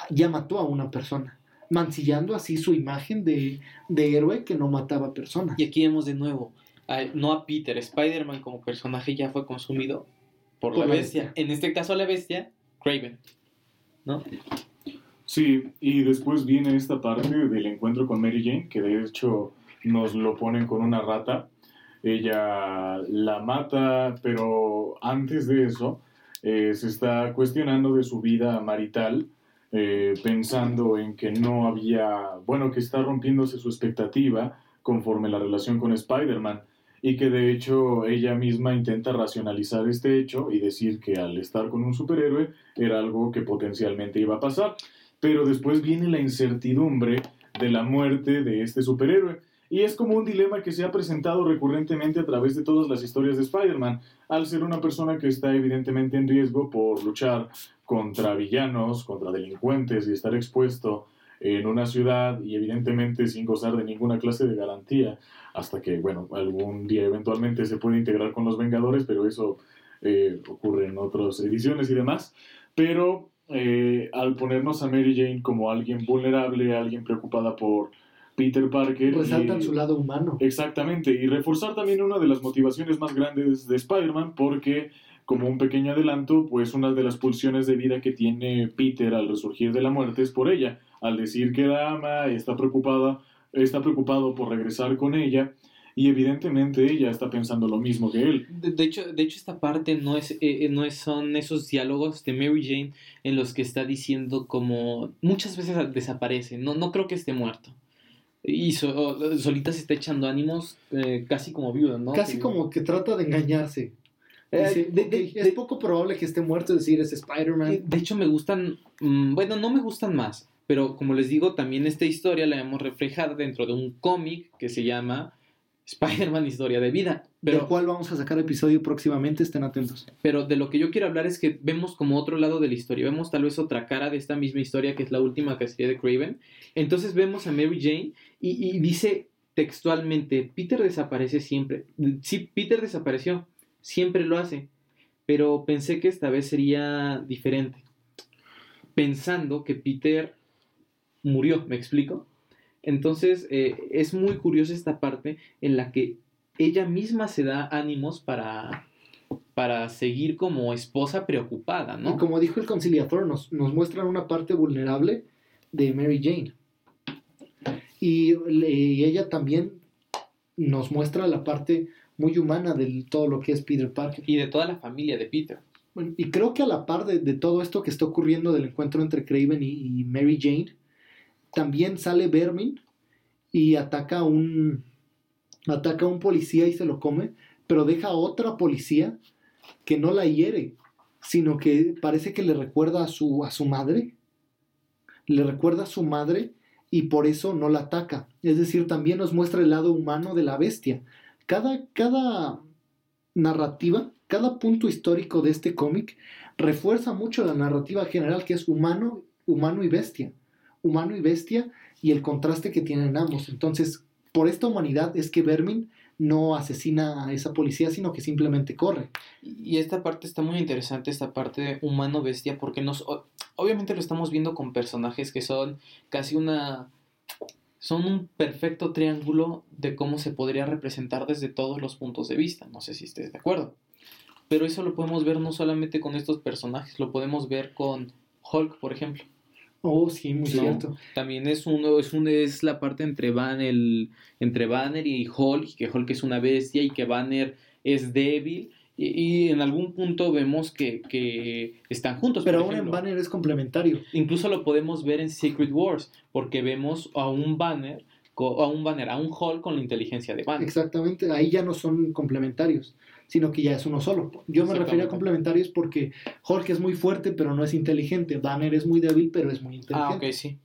ya mató a una persona, mancillando así su imagen de, de héroe que no mataba personas. Y aquí vemos de nuevo, no a Peter, Spider-Man como personaje ya fue consumido por, la, bestia. En este caso la bestia, Craven. ¿No? Sí, y después viene esta parte del encuentro con Mary Jane, que de hecho nos lo ponen con una rata. Ella la mata, pero antes de eso eh, se está cuestionando de su vida marital, eh, pensando en que no había, bueno, que está rompiéndose su expectativa conforme la relación con Spider-Man y que de hecho ella misma intenta racionalizar este hecho y decir que al estar con un superhéroe era algo que potencialmente iba a pasar. Pero después viene la incertidumbre de la muerte de este superhéroe. Y es como un dilema que se ha presentado recurrentemente a través de todas las historias de Spider-Man, al ser una persona que está evidentemente en riesgo por luchar contra villanos, contra delincuentes y estar expuesto en una ciudad y evidentemente sin gozar de ninguna clase de garantía hasta que, bueno, algún día eventualmente se puede integrar con los Vengadores, pero eso eh, ocurre en otras ediciones y demás. Pero eh, al ponernos a Mary Jane como alguien vulnerable, alguien preocupada por Peter Parker. Resaltan su lado humano. Exactamente, y reforzar también una de las motivaciones más grandes de Spider-Man, porque como un pequeño adelanto, pues una de las pulsiones de vida que tiene Peter al resurgir de la muerte es por ella, al decir que la ama y está preocupada está preocupado por regresar con ella y evidentemente ella está pensando lo mismo que él. De, hecho, de hecho, esta parte no es, eh, eh, no es, son esos diálogos de Mary Jane en los que está diciendo como muchas veces desaparece, no, no creo que esté muerto. Y solita se está echando ánimos eh, casi como viuda, ¿no? Casi como que trata de engañarse. es poco probable que esté muerto, es decir, es Spider-Man. De hecho, me gustan, mm, bueno, no me gustan más, pero como les digo, también esta historia la hemos reflejado dentro de un cómic que se llama Spider-Man Historia de Vida. Pero, del cual vamos a sacar episodio próximamente, estén atentos. Pero de lo que yo quiero hablar es que vemos como otro lado de la historia, vemos tal vez otra cara de esta misma historia que es la última que sería de Craven. Entonces vemos a Mary Jane y, y dice textualmente, Peter desaparece siempre. Sí, Peter desapareció, siempre lo hace, pero pensé que esta vez sería diferente. Pensando que Peter murió, ¿me explico? Entonces eh, es muy curiosa esta parte en la que ella misma se da ánimos para, para seguir como esposa preocupada, ¿no? Y como dijo el conciliador, nos, nos muestran una parte vulnerable de Mary Jane. Y, y, ella también nos muestra la parte muy humana de todo lo que es Peter Parker. Y de toda la familia de Peter. y creo que a la par de, todo esto que está ocurriendo del encuentro entre Craven y Mary Jane, también sale Vermin y ataca a un, ataca a un policía y se lo come, pero deja a otra policía que no la hiere, sino que parece que le recuerda a su, a su madre, le recuerda a su madre y por eso no la ataca. Es decir, también nos muestra el lado humano de la bestia. Cada, cada narrativa, cada punto histórico de este cómic refuerza mucho la narrativa general que es humano, humano y bestia humano y bestia y el contraste que tienen ambos. Entonces, por esta humanidad es que Vermin no asesina a esa policía, sino que simplemente corre. Y esta parte está muy interesante, esta parte humano-bestia, porque nos, obviamente lo estamos viendo con personajes que son casi una... son un perfecto triángulo de cómo se podría representar desde todos los puntos de vista. No sé si estés de acuerdo. Pero eso lo podemos ver no solamente con estos personajes, lo podemos ver con Hulk, por ejemplo. Oh, sí, muy cierto. También es uno, es un, es la parte entre Banner, entre Banner y Hulk, que Hulk es una bestia y que Banner es débil. Y, en algún punto vemos que, que están juntos. Pero aún en Banner es complementario. Incluso lo podemos ver en Secret Wars, porque vemos a un Banner, a un Banner, a un Hulk con la inteligencia de Banner. Exactamente, ahí ya no son complementarios sino que ya es uno solo. Yo me refiero a complementarios porque Hulk es muy fuerte, pero no es inteligente. Banner es muy débil, pero es muy inteligente. Ah, ok, sí.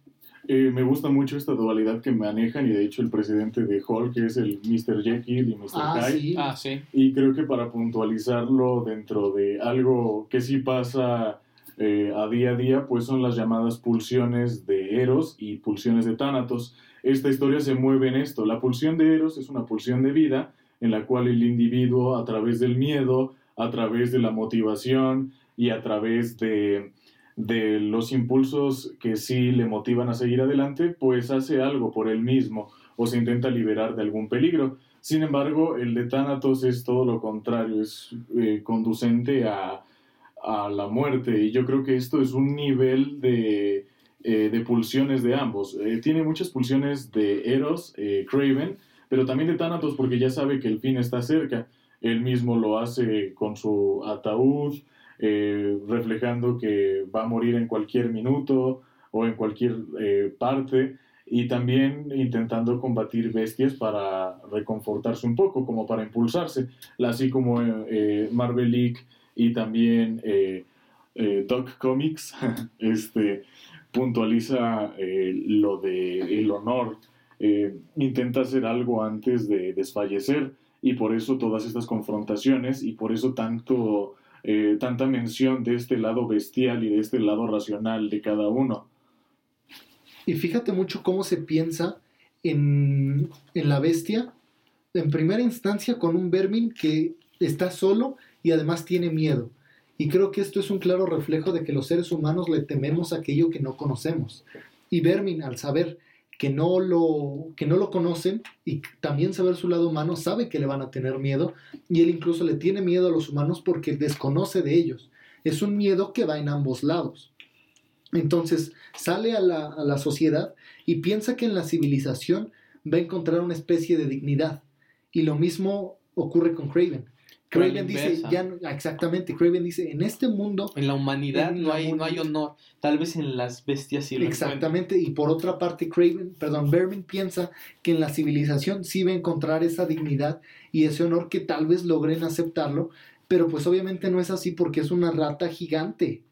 Eh, me gusta mucho esta dualidad que manejan y de hecho el presidente de Hulk es el Mr. Jekyll y Mr. Ah, Hyde. sí. Ah, sí. Y creo que para puntualizarlo dentro de algo que sí pasa eh, a día a día, pues son las llamadas pulsiones de Eros y pulsiones de Tánatos. Esta historia se mueve en esto. La pulsión de Eros es una pulsión de vida en la cual el individuo a través del miedo, a través de la motivación y a través de, de los impulsos que sí le motivan a seguir adelante, pues hace algo por él mismo o se intenta liberar de algún peligro. Sin embargo, el de Thanatos es todo lo contrario, es eh, conducente a, a la muerte y yo creo que esto es un nivel de, eh, de pulsiones de ambos. Eh, tiene muchas pulsiones de Eros, Craven, pero también de Thanatos porque ya sabe que el fin está cerca. Él mismo lo hace con su ataúd, eh, reflejando que va a morir en cualquier minuto o en cualquier eh, parte, y también intentando combatir bestias para reconfortarse un poco, como para impulsarse, así como eh, Marvelic y también eh, Doc Comics este, puntualiza lo de el honor, eh, intenta hacer algo antes de desfallecer y por eso todas estas confrontaciones y por eso tanto eh, tanta mención de este lado bestial y de este lado racional de cada uno. Y fíjate mucho cómo se piensa en, en la bestia, en primera instancia con un vermin que está solo y además tiene miedo. Y creo que esto es un claro reflejo de que los seres humanos le tememos aquello que no conocemos. Y Vermin, al saber que no lo, que no lo conocen y también saber su lado humano, sabe que le van a tener miedo y él incluso le tiene miedo a los humanos porque desconoce de ellos. Es un miedo que va en ambos lados. Entonces sale a la, a la sociedad y piensa que en la civilización va a encontrar una especie de dignidad. Y lo mismo ocurre con Craven. Craven dice, ya no- exactamente, Craven dice, en este mundo En la humanidad En no la hay, no hay honor. Tal vez en las bestias sí lo encuentran. Exactamente, y por otra parte, Craven, perdón, Vermin piensa que en la civilización sí va a encontrar esa dignidad y ese honor que tal vez logren aceptarlo, pero pues obviamente no es así porque es una rata gigante.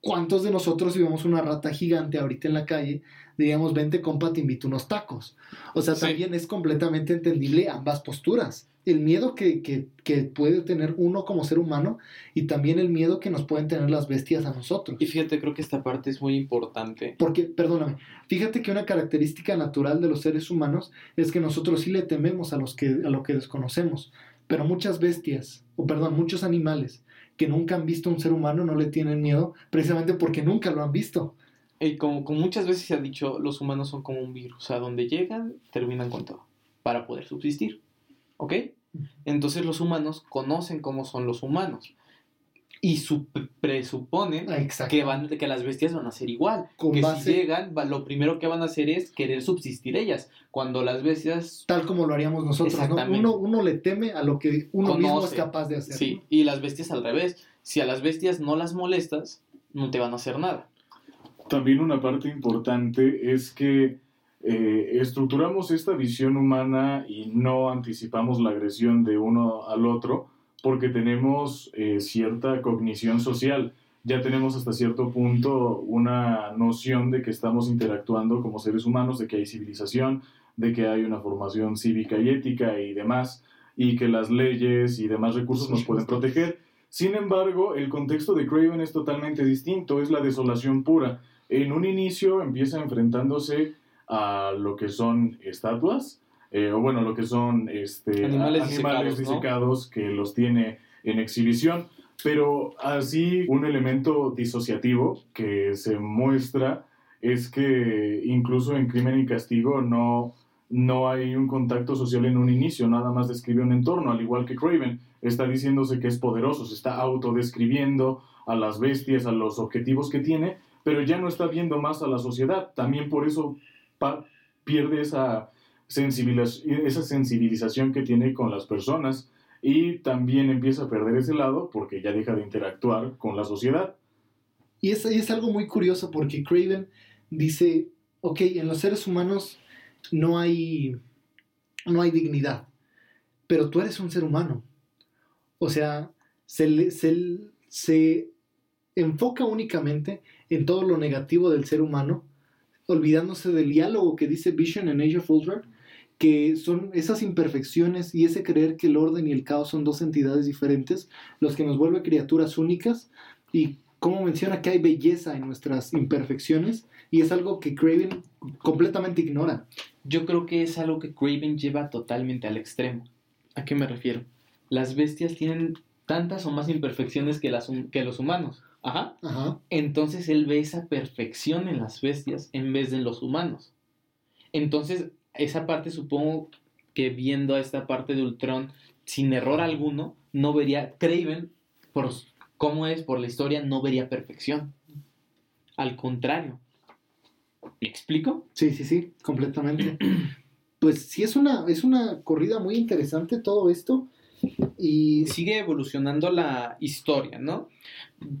¿Cuántos de nosotros si vemos una rata gigante ahorita en la calle diríamos, vente compa, te invito unos tacos? O sea, Sí. también es completamente entendible ambas posturas. El miedo que, que, que puede tener uno como ser humano y también el miedo que nos pueden tener las bestias a nosotros. Y fíjate, creo que esta parte es muy importante. Porque, perdóname, fíjate que una característica natural de los seres humanos es que nosotros sí le tememos a, los que, a lo que desconocemos. Pero muchas bestias, o perdón, muchos animales que nunca han visto un ser humano no le tienen miedo precisamente porque nunca lo han visto. Y como, como muchas veces se ha dicho, los humanos son como un virus. A donde llegan, terminan con todo. Para poder subsistir. ¿Ok? Entonces los humanos conocen cómo son los humanos. Y su- presuponen que, van, que las bestias van a ser igual. Con que base- si llegan, va- lo primero que van a hacer es querer subsistir ellas. Cuando las bestias... Tal como lo haríamos nosotros. ¿no? Uno, uno le teme a lo que uno mismo es Conoce. capaz de hacer. Sí, y las bestias al revés. Si a las bestias no las molestas, no te van a hacer nada. También una parte importante es que eh, estructuramos esta visión humana y no anticipamos la agresión de uno al otro porque tenemos eh, cierta cognición social. Ya tenemos hasta cierto punto una noción de que estamos interactuando como seres humanos, de que hay civilización, de que hay una formación cívica y ética y demás, y que las leyes y demás recursos nos pueden proteger. Sin embargo, el contexto de Craven es totalmente distinto, es la desolación pura. En un inicio empieza enfrentándose a lo que son estatuas, eh, o bueno, lo que son este, Animales a- disecados, ¿no? que los tiene en exhibición, pero así un elemento disociativo que se muestra es que incluso en Crimen y Castigo no, no hay un contacto social en un inicio, nada más describe un entorno, al igual que Craven. Está diciéndose que es poderoso, se está autodescribiendo a las bestias, a los objetivos que tiene, pero ya no está viendo más a la sociedad. También por eso pierde esa, sensibiliz- esa sensibilización que tiene con las personas y también empieza a perder ese lado porque ya deja de interactuar con la sociedad. Y es, algo muy curioso porque Craven dice, ok, en los seres humanos no hay, no hay dignidad, pero tú eres un ser humano. O sea, se, se, se enfoca únicamente en todo lo negativo del ser humano olvidándose del diálogo que dice Vision en Age of Ultron, que son esas imperfecciones y ese creer que el orden y el caos son dos entidades diferentes, los que nos vuelve criaturas únicas y como menciona que hay belleza en nuestras imperfecciones y es algo que Craven completamente ignora. Yo creo que es algo que Craven lleva totalmente al extremo. ¿A qué me refiero? Las bestias tienen tantas o más imperfecciones que, las, que los humanos. Ajá. Ajá. Entonces él ve esa perfección en las bestias en vez de en los humanos. Entonces, esa parte supongo que viendo a esta parte de Ultron sin error alguno, no vería, Craven, por cómo es, por la historia, no vería perfección. Al contrario. ¿Me explico? Sí, sí, sí, completamente. pues sí, es una, es una corrida muy interesante todo esto. Y sigue evolucionando la historia, ¿no?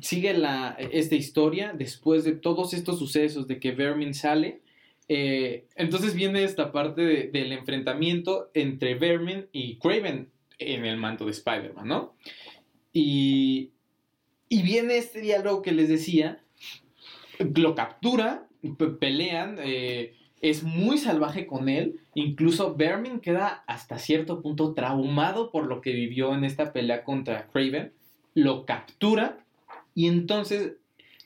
Sigue la, esta historia después de todos estos sucesos de que Vermin sale. Eh, entonces viene esta parte de- del enfrentamiento entre Vermin y Craven en el manto de Spider-Man, ¿no? Y, y viene este diálogo que les decía, lo captura, pe- pelean, eh, es muy salvaje con él, incluso Vermin queda hasta cierto punto traumado por lo que vivió en esta pelea contra Craven, lo captura y entonces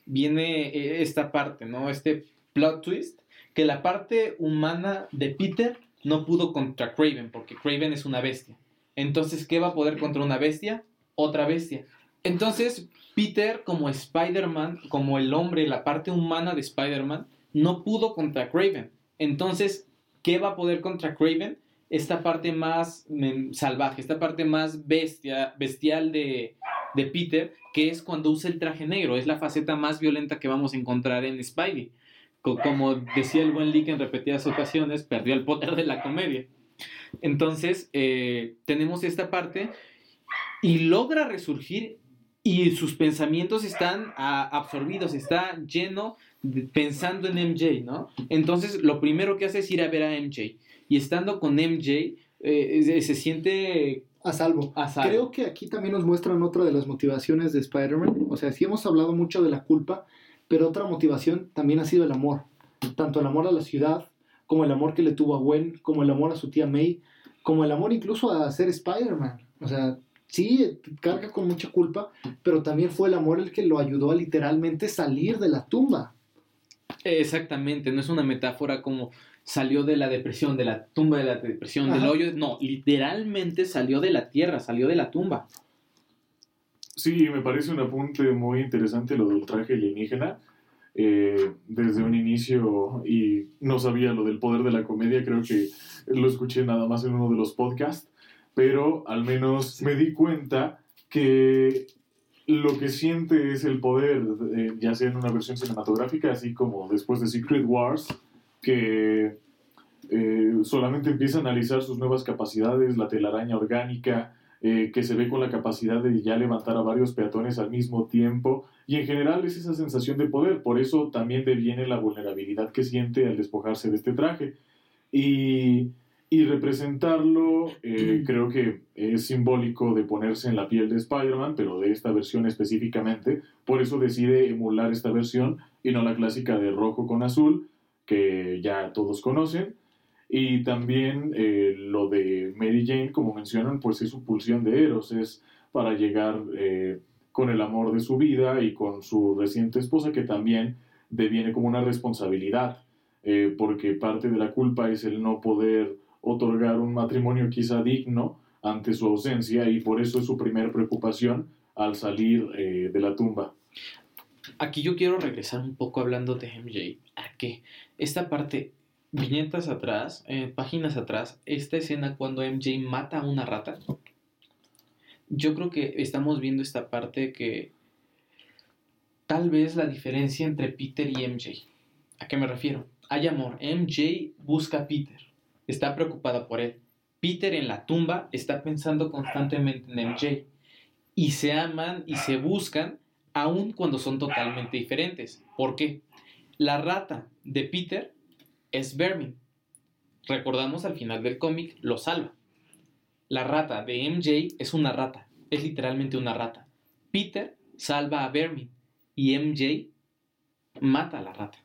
viene eh, esta parte, ¿no? Este plot twist, que la parte humana de Peter no pudo contra Craven, porque Craven es una bestia. Entonces, ¿qué va a poder contra una bestia? Otra bestia. Entonces, Peter, como Spider-Man, como el hombre, la parte humana de Spider-Man, no pudo contra Craven. Entonces, ¿qué va a poder contra Craven? Esta parte más mm, salvaje, esta parte más bestia, bestial de, Peter, que es cuando usa el traje negro. Es la faceta más violenta que vamos a encontrar en Spidey. Co- Como decía el buen Leak en repetidas ocasiones, perdió el poder de la comedia. Entonces, eh, tenemos esta parte y logra resurgir y sus pensamientos están ah, absorbidos, está lleno pensando en MJ, ¿no? Entonces, lo primero que hace es ir a ver a MJ. Y estando con MJ, eh, se- siente a salvo. a salvo. Creo que aquí también nos muestran otra de las motivaciones de Spider-Man. O sea, sí hemos hablado mucho de la culpa, pero otra motivación también ha sido el amor. Tanto el amor a la ciudad, como el amor que le tuvo a Gwen, como el amor a su tía May, como el amor incluso a ser Spider-Man. O sea, sí, carga con mucha culpa, pero también fue el amor el que lo ayudó a literalmente salir de la tumba. Exactamente, no es una metáfora como salió de la depresión, de la tumba de la depresión, del hoyo. No, literalmente salió de la tierra, salió de la tumba. Sí, me parece un apunte muy interesante lo del traje alienígena. Eh, desde un inicio, y no sabía lo del poder de la comedia, creo que lo escuché nada más en uno de los podcasts, pero al menos me di cuenta que lo que siente es el poder, eh, ya sea en una versión cinematográfica, así como después de Secret Wars, que eh, solamente empieza a analizar sus nuevas capacidades, la telaraña orgánica, eh, que se ve con la capacidad de ya levantar a varios peatones al mismo tiempo, y en general es esa sensación de poder, por eso también deviene la vulnerabilidad que siente al despojarse de este traje. Y, y representarlo eh, creo que es simbólico de ponerse en la piel de Spider-Man, pero de esta versión específicamente, por eso decide emular esta versión y no la clásica de rojo con azul, que ya todos conocen. Y también eh, lo de Mary Jane, como mencionan, pues es su pulsión de Eros, es para llegar eh, con el amor de su vida y con su reciente esposa, que también deviene como una responsabilidad, porque parte de la culpa es el no poder otorgar un matrimonio quizá digno ante su ausencia y por eso es su primera preocupación al salir eh, de la tumba. Aquí yo quiero regresar un poco hablando de MJ. ¿A qué? Esta parte, viñetas atrás, eh, páginas atrás, esta escena cuando MJ mata a una rata. Yo creo que estamos viendo esta parte que tal vez la diferencia entre Peter y MJ. ¿A qué me refiero? Hay amor. MJ busca a Peter. Está preocupada por él. Peter en la tumba está pensando constantemente en MJ. Y se aman y se buscan aun cuando son totalmente diferentes. ¿Por qué? La rata de Peter es Vermin. Recordamos al final del cómic, lo salva. La rata de MJ es una rata, es literalmente una rata. Peter salva a Vermin y MJ mata a la rata.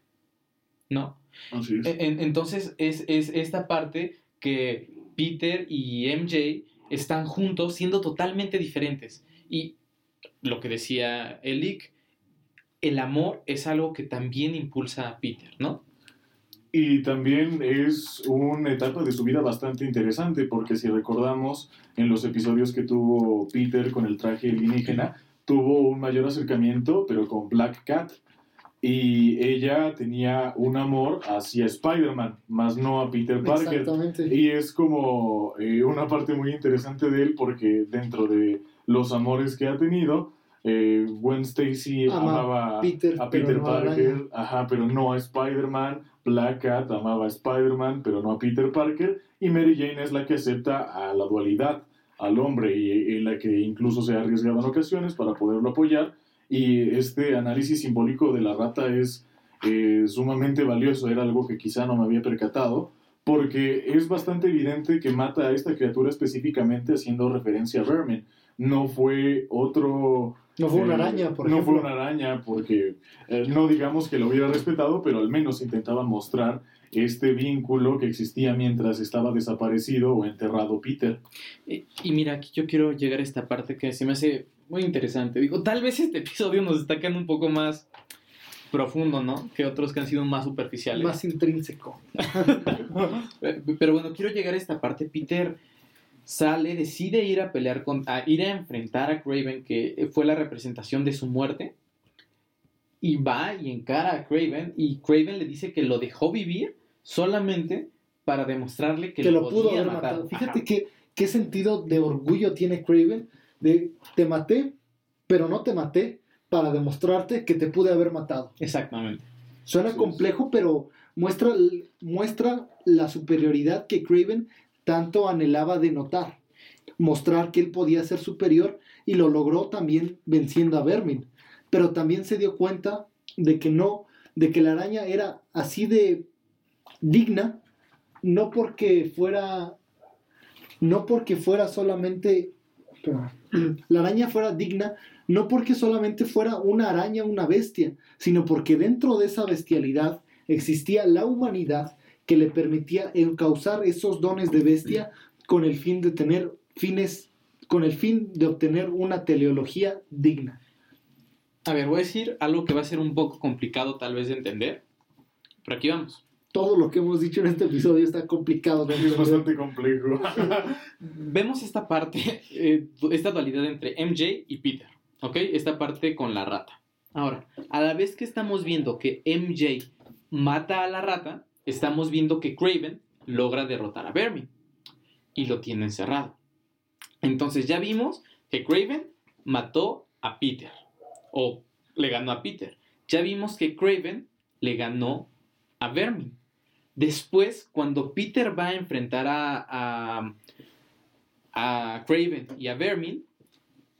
¿No? Así es. En- entonces es, es esta parte que Peter y MJ están juntos siendo totalmente diferentes. Y lo que decía Elick, el amor es algo que también impulsa a Peter, ¿no? Y también es una etapa de su vida bastante interesante, porque si recordamos en los episodios que tuvo Peter con el traje alienígena, tuvo un mayor acercamiento, pero con Black Cat. Y ella tenía un amor hacia Spider-Man, más no a Peter Parker. Exactamente. Y es como eh, una parte muy interesante de él, porque dentro de los amores que ha tenido, eh, Gwen Stacy Ama amaba a Peter, a Peter no Parker, ajá, pero no a Spider-Man. Black Cat amaba a Spider-Man, pero no a Peter Parker. Y Mary Jane es la que acepta a la dualidad, al hombre, y, y la que incluso se ha arriesgado en ocasiones para poderlo apoyar. Y este análisis simbólico de la rata es eh, sumamente valioso, era algo que quizá no me había percatado, porque es bastante evidente que mata a esta criatura específicamente haciendo referencia a Vermin. No fue otro No fue una eh, araña, por no ejemplo. fue una araña porque eh, no digamos que lo hubiera respetado, pero al menos intentaba mostrar este vínculo que existía mientras estaba desaparecido o enterrado Peter. Y, y mira, aquí yo quiero llegar a esta parte que se me hace muy interesante. Digo, tal vez este episodio nos está quedando un poco más profundo, ¿no? Que otros que han sido más superficiales. Más intrínseco. Eh, Pero bueno, quiero llegar a esta parte. Peter sale, decide ir a pelear con, a ir a enfrentar a Craven, que fue la representación de su muerte. Y va y encara a Craven. Y Craven le dice que lo dejó vivir solamente para demostrarle que, que lo, lo pudo podía haber matar. matado. Fíjate Ajá. que, qué sentido de orgullo tiene Craven de te maté, pero no te maté para demostrarte que te pude haber matado. Exactamente. Suena Sí, complejo, pero muestra, muestra la superioridad que Craven tanto anhelaba de notar. Mostrar que él podía ser superior y lo logró también venciendo a Vermin. Pero también se dio cuenta de que no, de que la araña era así de digna, no porque fuera, no porque fuera solamente, la araña fuera digna, no porque solamente fuera una araña, una bestia, sino porque dentro de esa bestialidad existía la humanidad que le permitía encauzar esos dones de bestia con el fin de tener fines, con el fin de obtener una teleología digna. A ver, voy a decir algo que va a ser un poco complicado tal vez de entender. Pero aquí vamos. Todo lo que hemos dicho en este episodio está complicado Es bastante complejo. Vemos esta parte, eh, esta dualidad entre MJ y Peter, ¿ok? Esta parte con la rata. Ahora, a la vez que estamos viendo que MJ mata a la rata, estamos viendo que Craven logra derrotar a Vermin y lo tiene encerrado. Entonces ya vimos que Craven mató a Peter o le ganó a Peter. Ya vimos que Craven le ganó a Vermin. Después, cuando Peter va a enfrentar a, a, a Craven y a Vermin,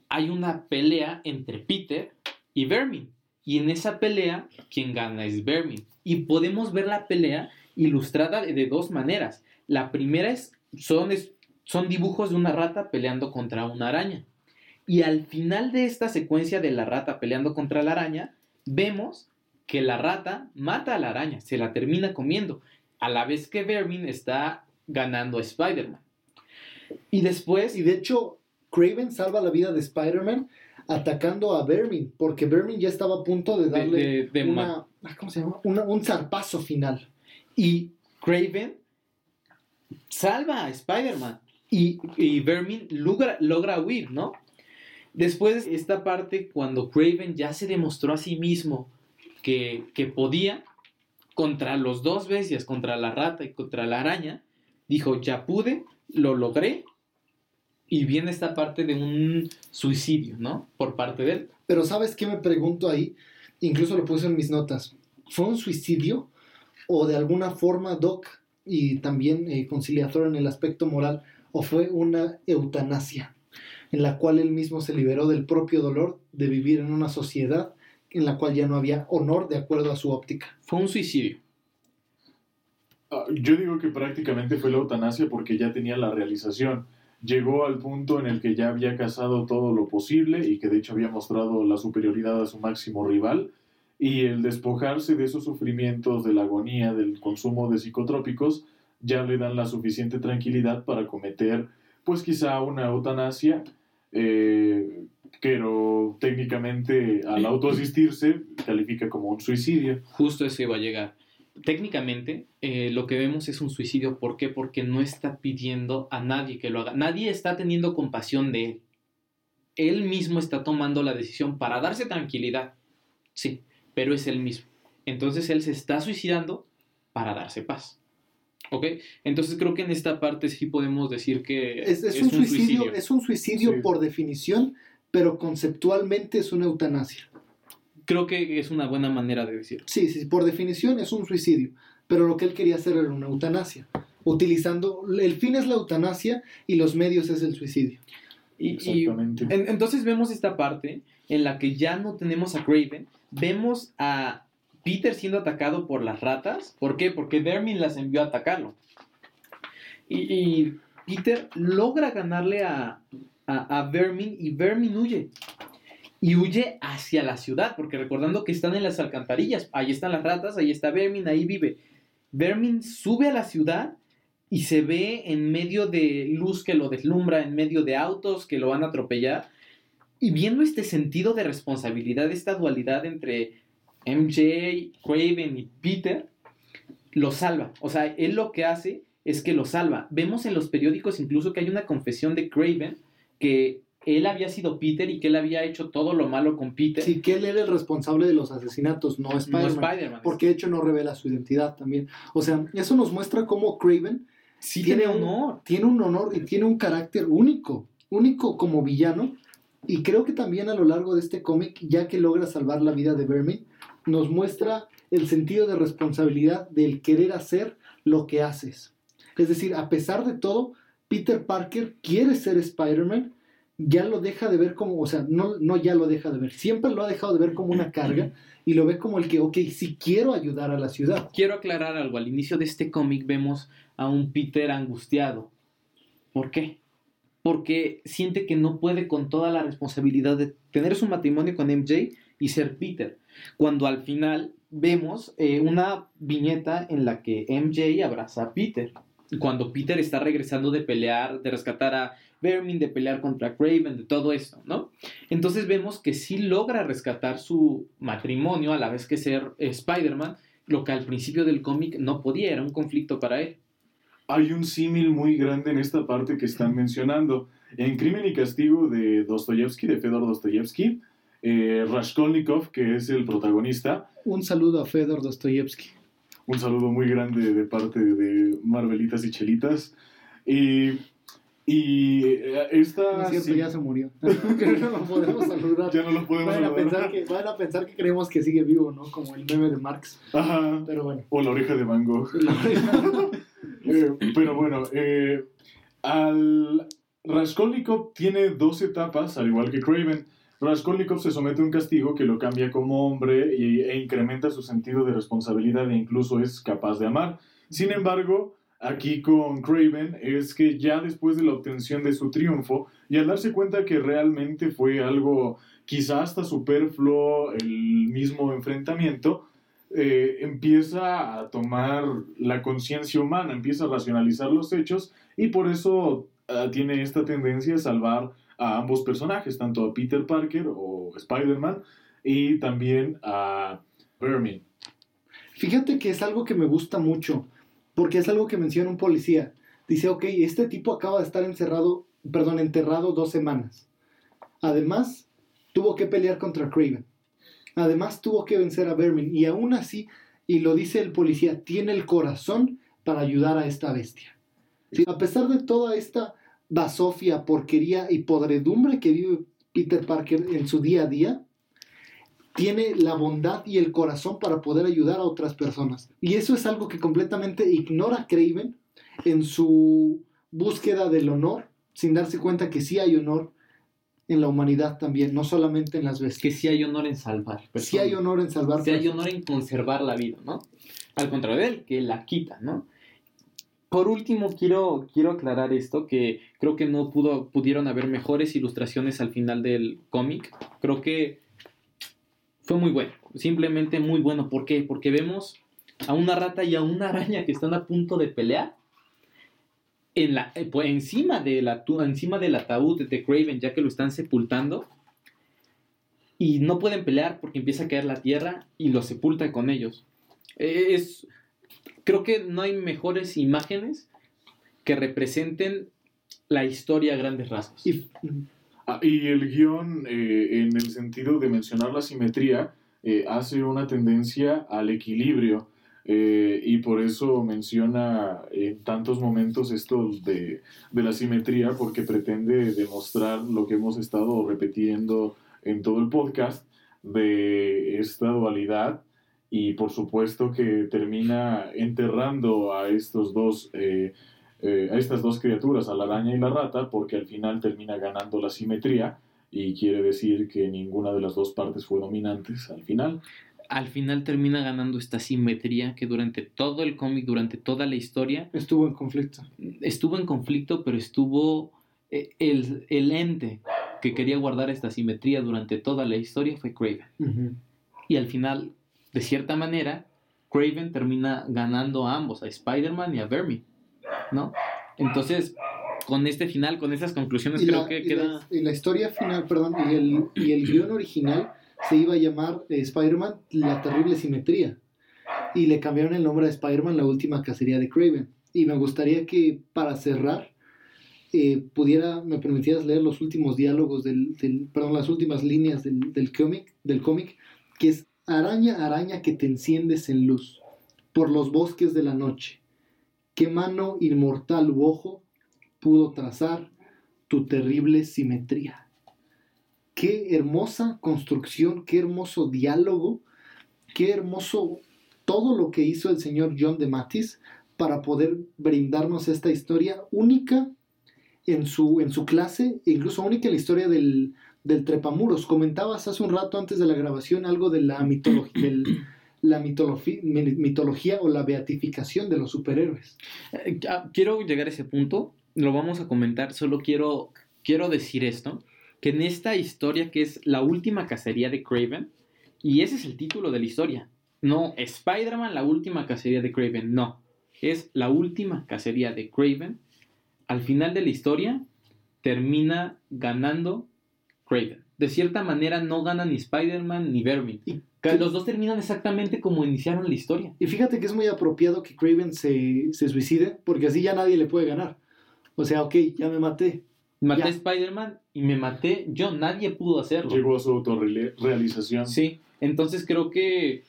hay una pelea entre Peter y Vermin. Y en esa pelea, quien gana es Vermin. Y podemos ver la pelea ilustrada de, dos maneras. La primera es son, es, son dibujos de una rata peleando contra una araña. Y al final de esta secuencia de la rata peleando contra la araña, vemos que la rata mata a la araña, se la termina comiendo, a la vez que Vermin está ganando a Spider-Man. Y después, Y de hecho, Craven salva la vida de Spider-Man atacando a Vermin, porque Vermin ya estaba a punto de darle de- de ma- una, ah, ¿cómo se llama? Una- un zarpazo final. y Craven salva a Spider-Man. Y, y Vermin logra, logra huir, ¿no? Después, esta parte, cuando Craven ya se demostró a sí mismo que, que podía, contra los dos bestias, contra la rata y contra la araña, dijo, ya pude, lo logré. Y viene esta parte de un suicidio, ¿no? Por parte de él. Pero ¿sabes qué me pregunto ahí? Incluso lo puse en mis notas. ¿Fue un suicidio o de alguna forma Doc y también eh, conciliador en el aspecto moral o fue una eutanasia en la cual él mismo se liberó del propio dolor de vivir en una sociedad en la cual ya no había honor de acuerdo a su óptica? Fue un suicidio. Ah, Yo digo que prácticamente fue la eutanasia porque ya tenía la realización. Llegó al punto en el que ya había cazado todo lo posible y que de hecho había mostrado la superioridad a su máximo rival y el despojarse de esos sufrimientos, de la agonía, del consumo de psicotrópicos, ya le dan la suficiente tranquilidad para cometer, pues quizá una eutanasia, eh, pero técnicamente al autoasistirse califica como un suicidio. Justo eso iba a llegar. Técnicamente, eh, lo que vemos es un suicidio. ¿Por qué? Porque no está pidiendo a nadie que lo haga. Nadie está teniendo compasión de él. Él mismo está tomando la decisión para darse tranquilidad. Sí, pero es él mismo. Entonces él se está suicidando para darse paz. ¿Ok? Entonces creo que en esta parte sí podemos decir que es, un, suicidio, Es un suicidio por definición, pero conceptualmente es una eutanasia. Creo que es una buena manera de decirlo. Sí, sí, por definición es un suicidio, pero lo que él quería hacer era una eutanasia. Utilizando, el fin es la eutanasia y los medios es el suicidio. Y, Exactamente. entonces vemos esta parte en la que ya no tenemos a Craven, vemos a Peter siendo atacado por las ratas. ¿Por qué? Porque Vermin las envió a atacarlo. Y, Peter logra ganarle a, a, Vermin y Vermin huye. Y huye hacia la ciudad, porque recordando que están en las alcantarillas, ahí están las ratas, ahí está Vermin, ahí vive. Vermin sube a la ciudad y se ve en medio de luz que lo deslumbra, en medio de autos que lo van a atropellar. Y viendo este sentido de responsabilidad, esta dualidad entre MJ, Craven y Peter, lo salva. O sea, él lo que hace es que lo salva. Vemos en los periódicos incluso que hay una confesión de Craven que él había sido Peter y que él había hecho todo lo malo con Peter. Sí, que él era el responsable de los asesinatos, no Spider-Man. porque de hecho no revela su identidad también. O sea, eso nos muestra cómo Craven sí tiene, honor. tiene un honor y tiene un carácter único, único como villano y creo que también a lo largo de este cómic, ya que logra salvar la vida de Vermin, nos muestra el sentido de responsabilidad del querer hacer lo que haces. Es decir, a pesar de todo, Peter Parker quiere ser Spider-Man, ya lo deja de ver como, o sea, no, no ya lo deja de ver, siempre lo ha dejado de ver como una carga y lo ve como el que, ok, sí quiero ayudar a la ciudad. Quiero aclarar algo, al inicio de este cómic vemos a un Peter angustiado. ¿Por qué? porque siente que no puede con toda la responsabilidad de tener su matrimonio con MJ y ser Peter. Cuando al final vemos eh, una viñeta en la que MJ abraza a Peter. Cuando Peter está regresando de pelear, de rescatar a Vermin, de pelear contra Craven, de todo esto, ¿no? Entonces vemos que sí logra rescatar su matrimonio a la vez que ser Spider-Man, lo que al principio del cómic no podía, era un conflicto para él hay un símil muy grande en esta parte que están mencionando. En Crimen y Castigo de Dostoyevsky, de Fedor Dostoyevsky, eh, Raskolnikov, que es el protagonista. Un saludo a Fedor Dostoyevsky. Un saludo muy grande de parte de Marvelitas y Chelitas. Y, y eh, esta... cierto, ya se murió. no lo podemos saludar. Ya no lo podemos van a Pensar que, van a pensar que creemos que sigue vivo, ¿no? Como el meme de Marx. Ajá. Pero bueno. O la oreja de Van Gogh. Eh, pero bueno, eh, al Raskolnikov tiene dos etapas, al igual que Craven. Raskolnikov se somete a un castigo que lo cambia como hombre e incrementa su sentido de responsabilidad e incluso es capaz de amar. Sin embargo, aquí con Craven es que ya después de la obtención de su triunfo y al darse cuenta que realmente fue algo quizá hasta superfluo el mismo enfrentamiento, eh, empieza a tomar la conciencia humana, empieza a racionalizar los hechos y por eso ah, tiene esta tendencia a salvar a ambos personajes, tanto a Peter Parker o Spider-Man y también a Vermin. Fíjate que es algo que me gusta mucho, porque es algo que menciona un policía. Dice, ok, este tipo acaba de estar encerrado, perdón, enterrado dos semanas. Además, tuvo que pelear contra Craven. Además tuvo que vencer a Vermin y aún así, y lo dice el policía, tiene el corazón para ayudar a esta bestia. A pesar de toda esta basofia, porquería y podredumbre que vive Peter Parker en su día a día, tiene la bondad y el corazón para poder ayudar a otras personas. Y eso es algo que completamente ignora Craven en su búsqueda del honor, sin darse cuenta que sí hay honor en la humanidad también, no solamente en las bestias. Que sí hay honor en salvar. Sí hay honor en salvar. Sí hay honor en conservar la vida, ¿no? Al contrario de él, que la quita, ¿no? Por último, quiero, quiero aclarar esto, que creo que no pudo, pudieron haber mejores ilustraciones al final del cómic. Creo que fue muy bueno, simplemente muy bueno. ¿Por qué? Porque vemos a una rata y a una araña que están a punto de pelear en la, eh, pues, encima, encima del ataúd de Craven, ya que lo están sepultando. Y no pueden pelear porque empieza a caer la tierra y lo sepulta con ellos. Es, creo que no hay mejores imágenes que representen la historia a grandes rasgos. Y, ah, el guion, eh, en el sentido de mencionar la simetría, eh, hace una tendencia al equilibrio. Eh, y por eso menciona en tantos momentos esto de, de, la simetría, porque pretende demostrar lo que hemos estado repitiendo en todo el podcast, de esta dualidad y por supuesto que termina enterrando a estos dos eh, eh, a estas dos criaturas, a la araña y la rata, porque al final termina ganando la simetría y quiere decir que ninguna de las dos partes fue dominantes al final. Al final termina ganando esta simetría que durante todo el cómic, durante toda la historia... Estuvo en conflicto. Estuvo en conflicto, pero estuvo... Eh, el, el ente que quería guardar esta simetría durante toda la historia fue Craven. Y al final de cierta manera, Craven termina ganando a ambos, a Spider-Man y a Vermin, ¿no? Entonces, con este final, con esas conclusiones, creo que queda... La, y la historia final, perdón, y el, y el guion original se iba a llamar eh, Spider-Man La Terrible Simetría. Y le cambiaron el nombre a Spider-Man La Última Cacería de Craven. Y me gustaría que, para cerrar, eh, pudiera, me permitieras leer los últimos diálogos del, del perdón, las últimas líneas del, del cómic, del cómic, que es Araña, araña que te enciendes en luz, por los bosques de la noche, ¿qué mano inmortal u ojo pudo trazar tu terrible simetría? Qué hermosa construcción, qué hermoso diálogo, qué hermoso todo lo que hizo el señor John de Matis para poder brindarnos esta historia única en su, en su clase, incluso única en la historia del, del trepamuros. Comentabas hace un rato antes de la grabación algo de la, mitología, la mitología o la beatificación de los superhéroes. Eh, quiero llegar a ese punto, lo vamos a comentar, solo quiero, quiero decir esto, que en esta historia que es la última cacería de Craven, y ese es el título de la historia, no Spider-Man, la última cacería de Craven, no, es la última cacería de Craven, al final de la historia termina ganando Craven. De cierta manera no gana ni Spider-Man ni Vermin. Y los dos terminan exactamente como iniciaron la historia. Y fíjate que es muy apropiado que Craven se, se suicide, porque así ya nadie le puede ganar. O sea, ok, ya me maté. Maté a Spider-Man y me maté yo, nadie pudo hacerlo. Llegó a su autorrealización. Sí, entonces creo que,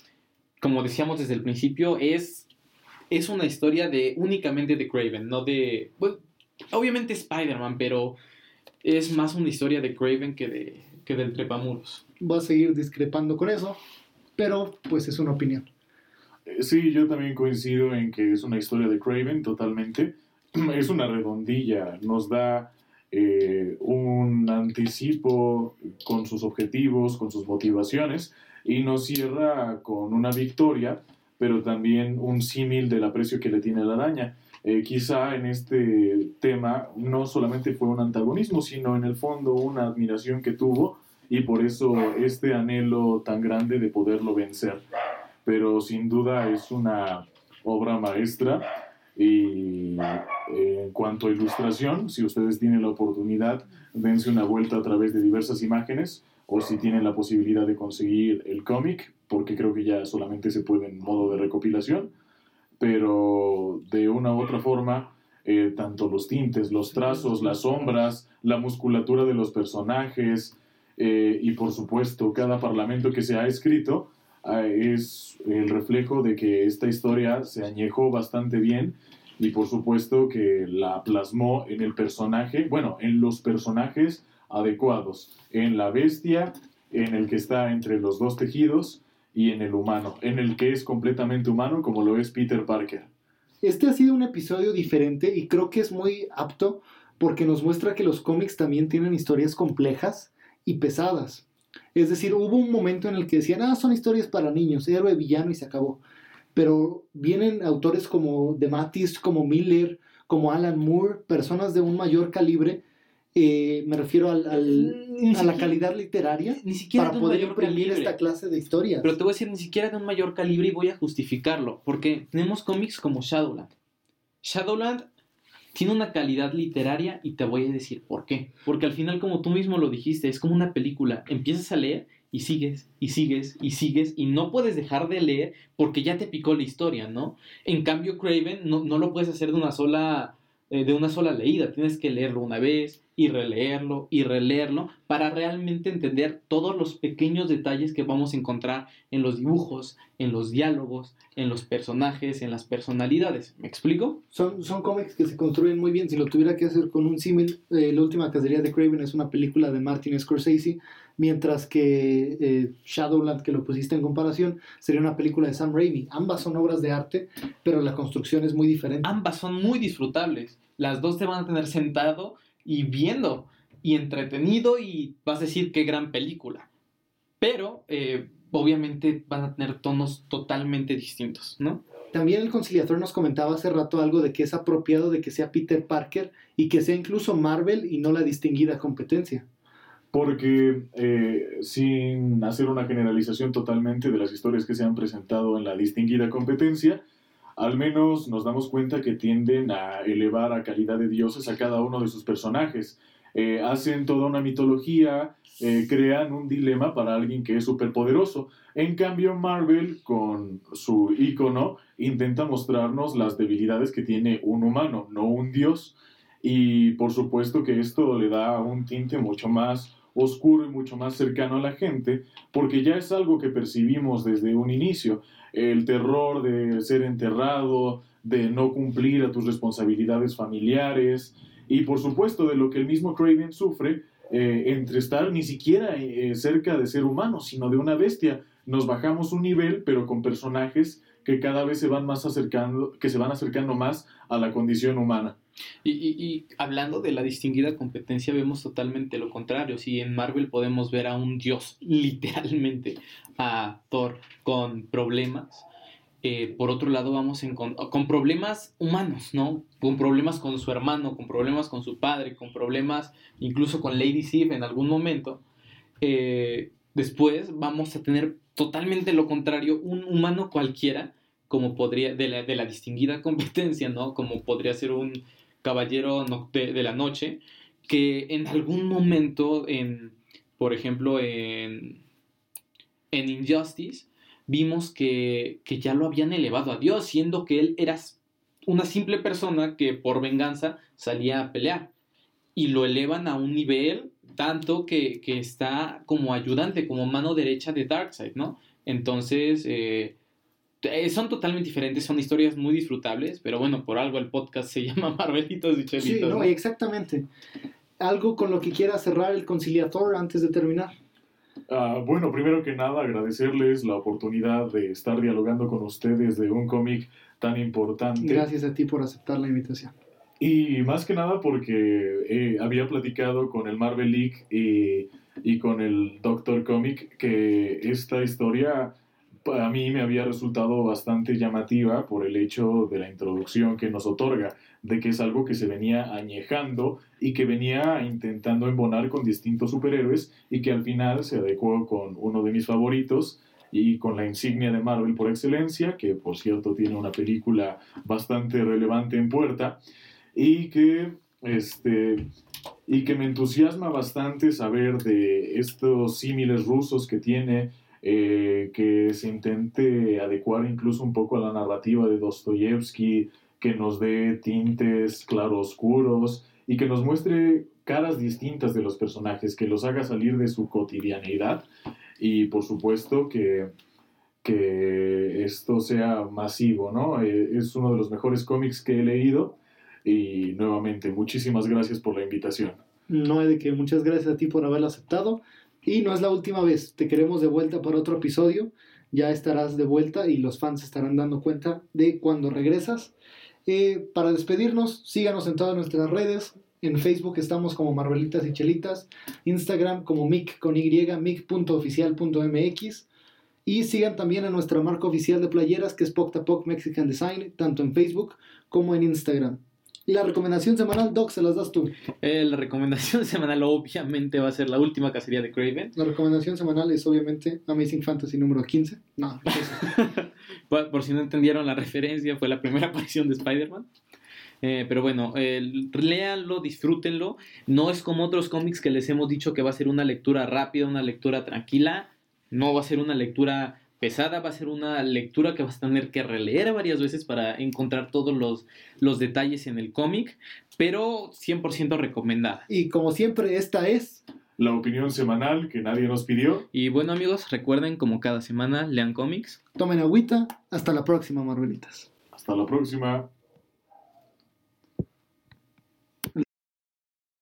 como decíamos desde el principio, es, es una historia de únicamente de Craven, no de... obviamente Spider-Man, pero es más una historia de Craven que, de, que del trepamuros. Va a seguir discrepando con eso, pero pues es una opinión. Eh, sí, yo también coincido en que es una historia de Craven totalmente. Es una redondilla, nos da eh, un anticipo con sus objetivos, con sus motivaciones y nos cierra con una victoria, pero también un símil del aprecio que le tiene la araña. Eh, quizá en este tema no solamente fue un antagonismo, sino en el fondo una admiración que tuvo y por eso este anhelo tan grande de poderlo vencer. Pero sin duda es una obra maestra y eh, en cuanto a ilustración, si ustedes tienen la oportunidad, dense una vuelta a través de diversas imágenes o si tienen la posibilidad de conseguir el cómic, porque creo que ya solamente se puede en modo de recopilación pero de una u otra forma, eh, tanto los tintes, los trazos, las sombras, la musculatura de los personajes eh, y por supuesto cada parlamento que se ha escrito eh, es el reflejo de que esta historia se añejó bastante bien y por supuesto que la plasmó en el personaje, bueno, en los personajes adecuados, en la bestia, en el que está entre los dos tejidos y en el humano, en el que es completamente humano como lo es Peter Parker. Este ha sido un episodio diferente y creo que es muy apto porque nos muestra que los cómics también tienen historias complejas y pesadas. Es decir, hubo un momento en el que decían, ah, son historias para niños, héroe, villano y se acabó. Pero vienen autores como De Mattis, como Miller, como Alan Moore, personas de un mayor calibre Eh, me refiero al, al- Ni a la calidad literaria Ni siquiera para poder imprimir calibre. esta clase de historias. Pero te voy a decir, ni siquiera de un mayor calibre y voy a justificarlo. Porque tenemos cómics como Shadowland. Shadowland tiene una calidad literaria y te voy a decir por qué. Porque al final, como tú mismo lo dijiste, es como una película. Empiezas a leer y sigues, y sigues, y sigues, y no puedes dejar de leer porque ya te picó la historia, ¿no? En cambio, Craven no, no lo puedes hacer de una sola eh, de una sola leída. Tienes que leerlo una vez y releerlo y releerlo para realmente entender todos los pequeños detalles que vamos a encontrar en los dibujos, en los diálogos, en los personajes, en las personalidades. ¿Me explico? Son, son cómics que se construyen muy bien. Si lo tuviera que hacer con un símil, eh, La última cacería de Craven es una película de Martin Scorsese, mientras que eh, Shadowland, que lo pusiste en comparación, sería una película de Sam Raimi. Ambas son obras de arte, pero la construcción es muy diferente. Ambas son muy disfrutables. Las dos te van a tener sentado y viendo y entretenido y vas a decir qué gran película. Pero eh, obviamente van a tener tonos totalmente distintos, ¿no? También el conciliador nos comentaba hace rato algo de que es apropiado de que sea Peter Parker y que sea incluso Marvel y no la distinguida competencia. Porque eh, sin hacer una generalización totalmente de las historias que se han presentado en la distinguida competencia, al menos nos damos cuenta que tienden a elevar a calidad de dioses a cada uno de sus personajes. Eh, hacen toda una mitología, eh, crean un dilema para alguien que es superpoderoso. En cambio, Marvel, con su icono, intenta mostrarnos las debilidades que tiene un humano, no un dios. Y por supuesto que esto le da un tinte mucho más oscuro y mucho más cercano a la gente, porque ya es algo que percibimos desde un inicio. El terror de ser enterrado, de no cumplir a tus responsabilidades familiares, y por supuesto de lo que el mismo Craven sufre eh, entre estar ni siquiera eh, cerca de ser humano, sino de una bestia. Nos bajamos un nivel, pero con personajes que cada vez se van más acercando, que se van acercando más a la condición humana. Y, hablando de la distinguida competencia, vemos totalmente lo contrario. Si en Marvel podemos ver a un dios, literalmente, a Thor con problemas, eh, por otro lado vamos en con, con problemas humanos, ¿no? Con problemas con su hermano, con problemas con su padre, con problemas incluso con Lady Sif en algún momento. Eh, después vamos a tener totalmente lo contrario, un humano cualquiera, como podría, de la distinguida competencia, ¿no? Como podría ser un caballero de, de la noche, que en algún momento, en, por ejemplo, en, en Injustice, vimos que, que ya lo habían elevado a Dios, siendo que él era una simple persona que por venganza salía a pelear. Y lo elevan a un nivel tanto que, que está como ayudante, como mano derecha de Darkseid, ¿no? Entonces, eh, eh, son totalmente diferentes, son historias muy disfrutables, pero bueno, por algo el podcast se llama Marvelitos y Chelitos. Sí, no, ¿no? exactamente. Algo con lo que quiera cerrar el conciliador antes de terminar. Ah, bueno, primero que nada, agradecerles la oportunidad de estar dialogando con ustedes de un cómic tan importante. Gracias a ti por aceptar la invitación. Y más que nada porque eh, había platicado con el Marvel League y, y con el Doctor Comic que esta historia a mí me había resultado bastante llamativa por el hecho de la introducción que nos otorga, de que es algo que se venía añejando y que venía intentando embonar con distintos superhéroes y que al final se adecuó con uno de mis favoritos y con la insignia de Marvel por excelencia, que por cierto tiene una película bastante relevante en puerta y que este y que me entusiasma bastante saber de estos símiles rusos que tiene eh, que se intente adecuar incluso un poco a la narrativa de Dostoyevsky que nos dé tintes claroscuros y que nos muestre caras distintas de los personajes que los haga salir de su cotidianeidad y por supuesto que que esto sea masivo, ¿no? Eh, es uno de los mejores cómics que he leído y nuevamente, muchísimas gracias por la invitación. No de que muchas gracias a ti por haberlo aceptado. Y no es la última vez. Te queremos de vuelta para otro episodio. Ya estarás de vuelta y los fans estarán dando cuenta de cuando regresas. Eh, para despedirnos, síganos en todas nuestras redes. En Facebook estamos como Marvelitas y Chelitas. Instagram como mic con y, mic.oficial.mx. Y sigan también a nuestra marca oficial de playeras que es Poctapoc Mexican Design, tanto en Facebook como en Instagram. Y la recomendación semanal, Doc, se las das tú. Eh, la recomendación semanal obviamente va a ser la última cacería de Craven. La recomendación semanal es obviamente Amazing Fantasy número 15. No, por si no entendieron la referencia, fue la primera aparición de Spider-Man. Eh, pero bueno, eh, léanlo, disfrútenlo. No es como otros cómics que les hemos dicho que va a ser una lectura rápida, una lectura tranquila. No va a ser una lectura pesada, va a ser una lectura que vas a tener que releer varias veces para encontrar todos los, los detalles en el cómic, pero 100% recomendada. Y como siempre, esta es La opinión semanal que nadie nos pidió. Y bueno amigos, recuerden como cada semana lean cómics. Tomen agüita. Hasta la próxima, Marvelitas. Hasta la próxima.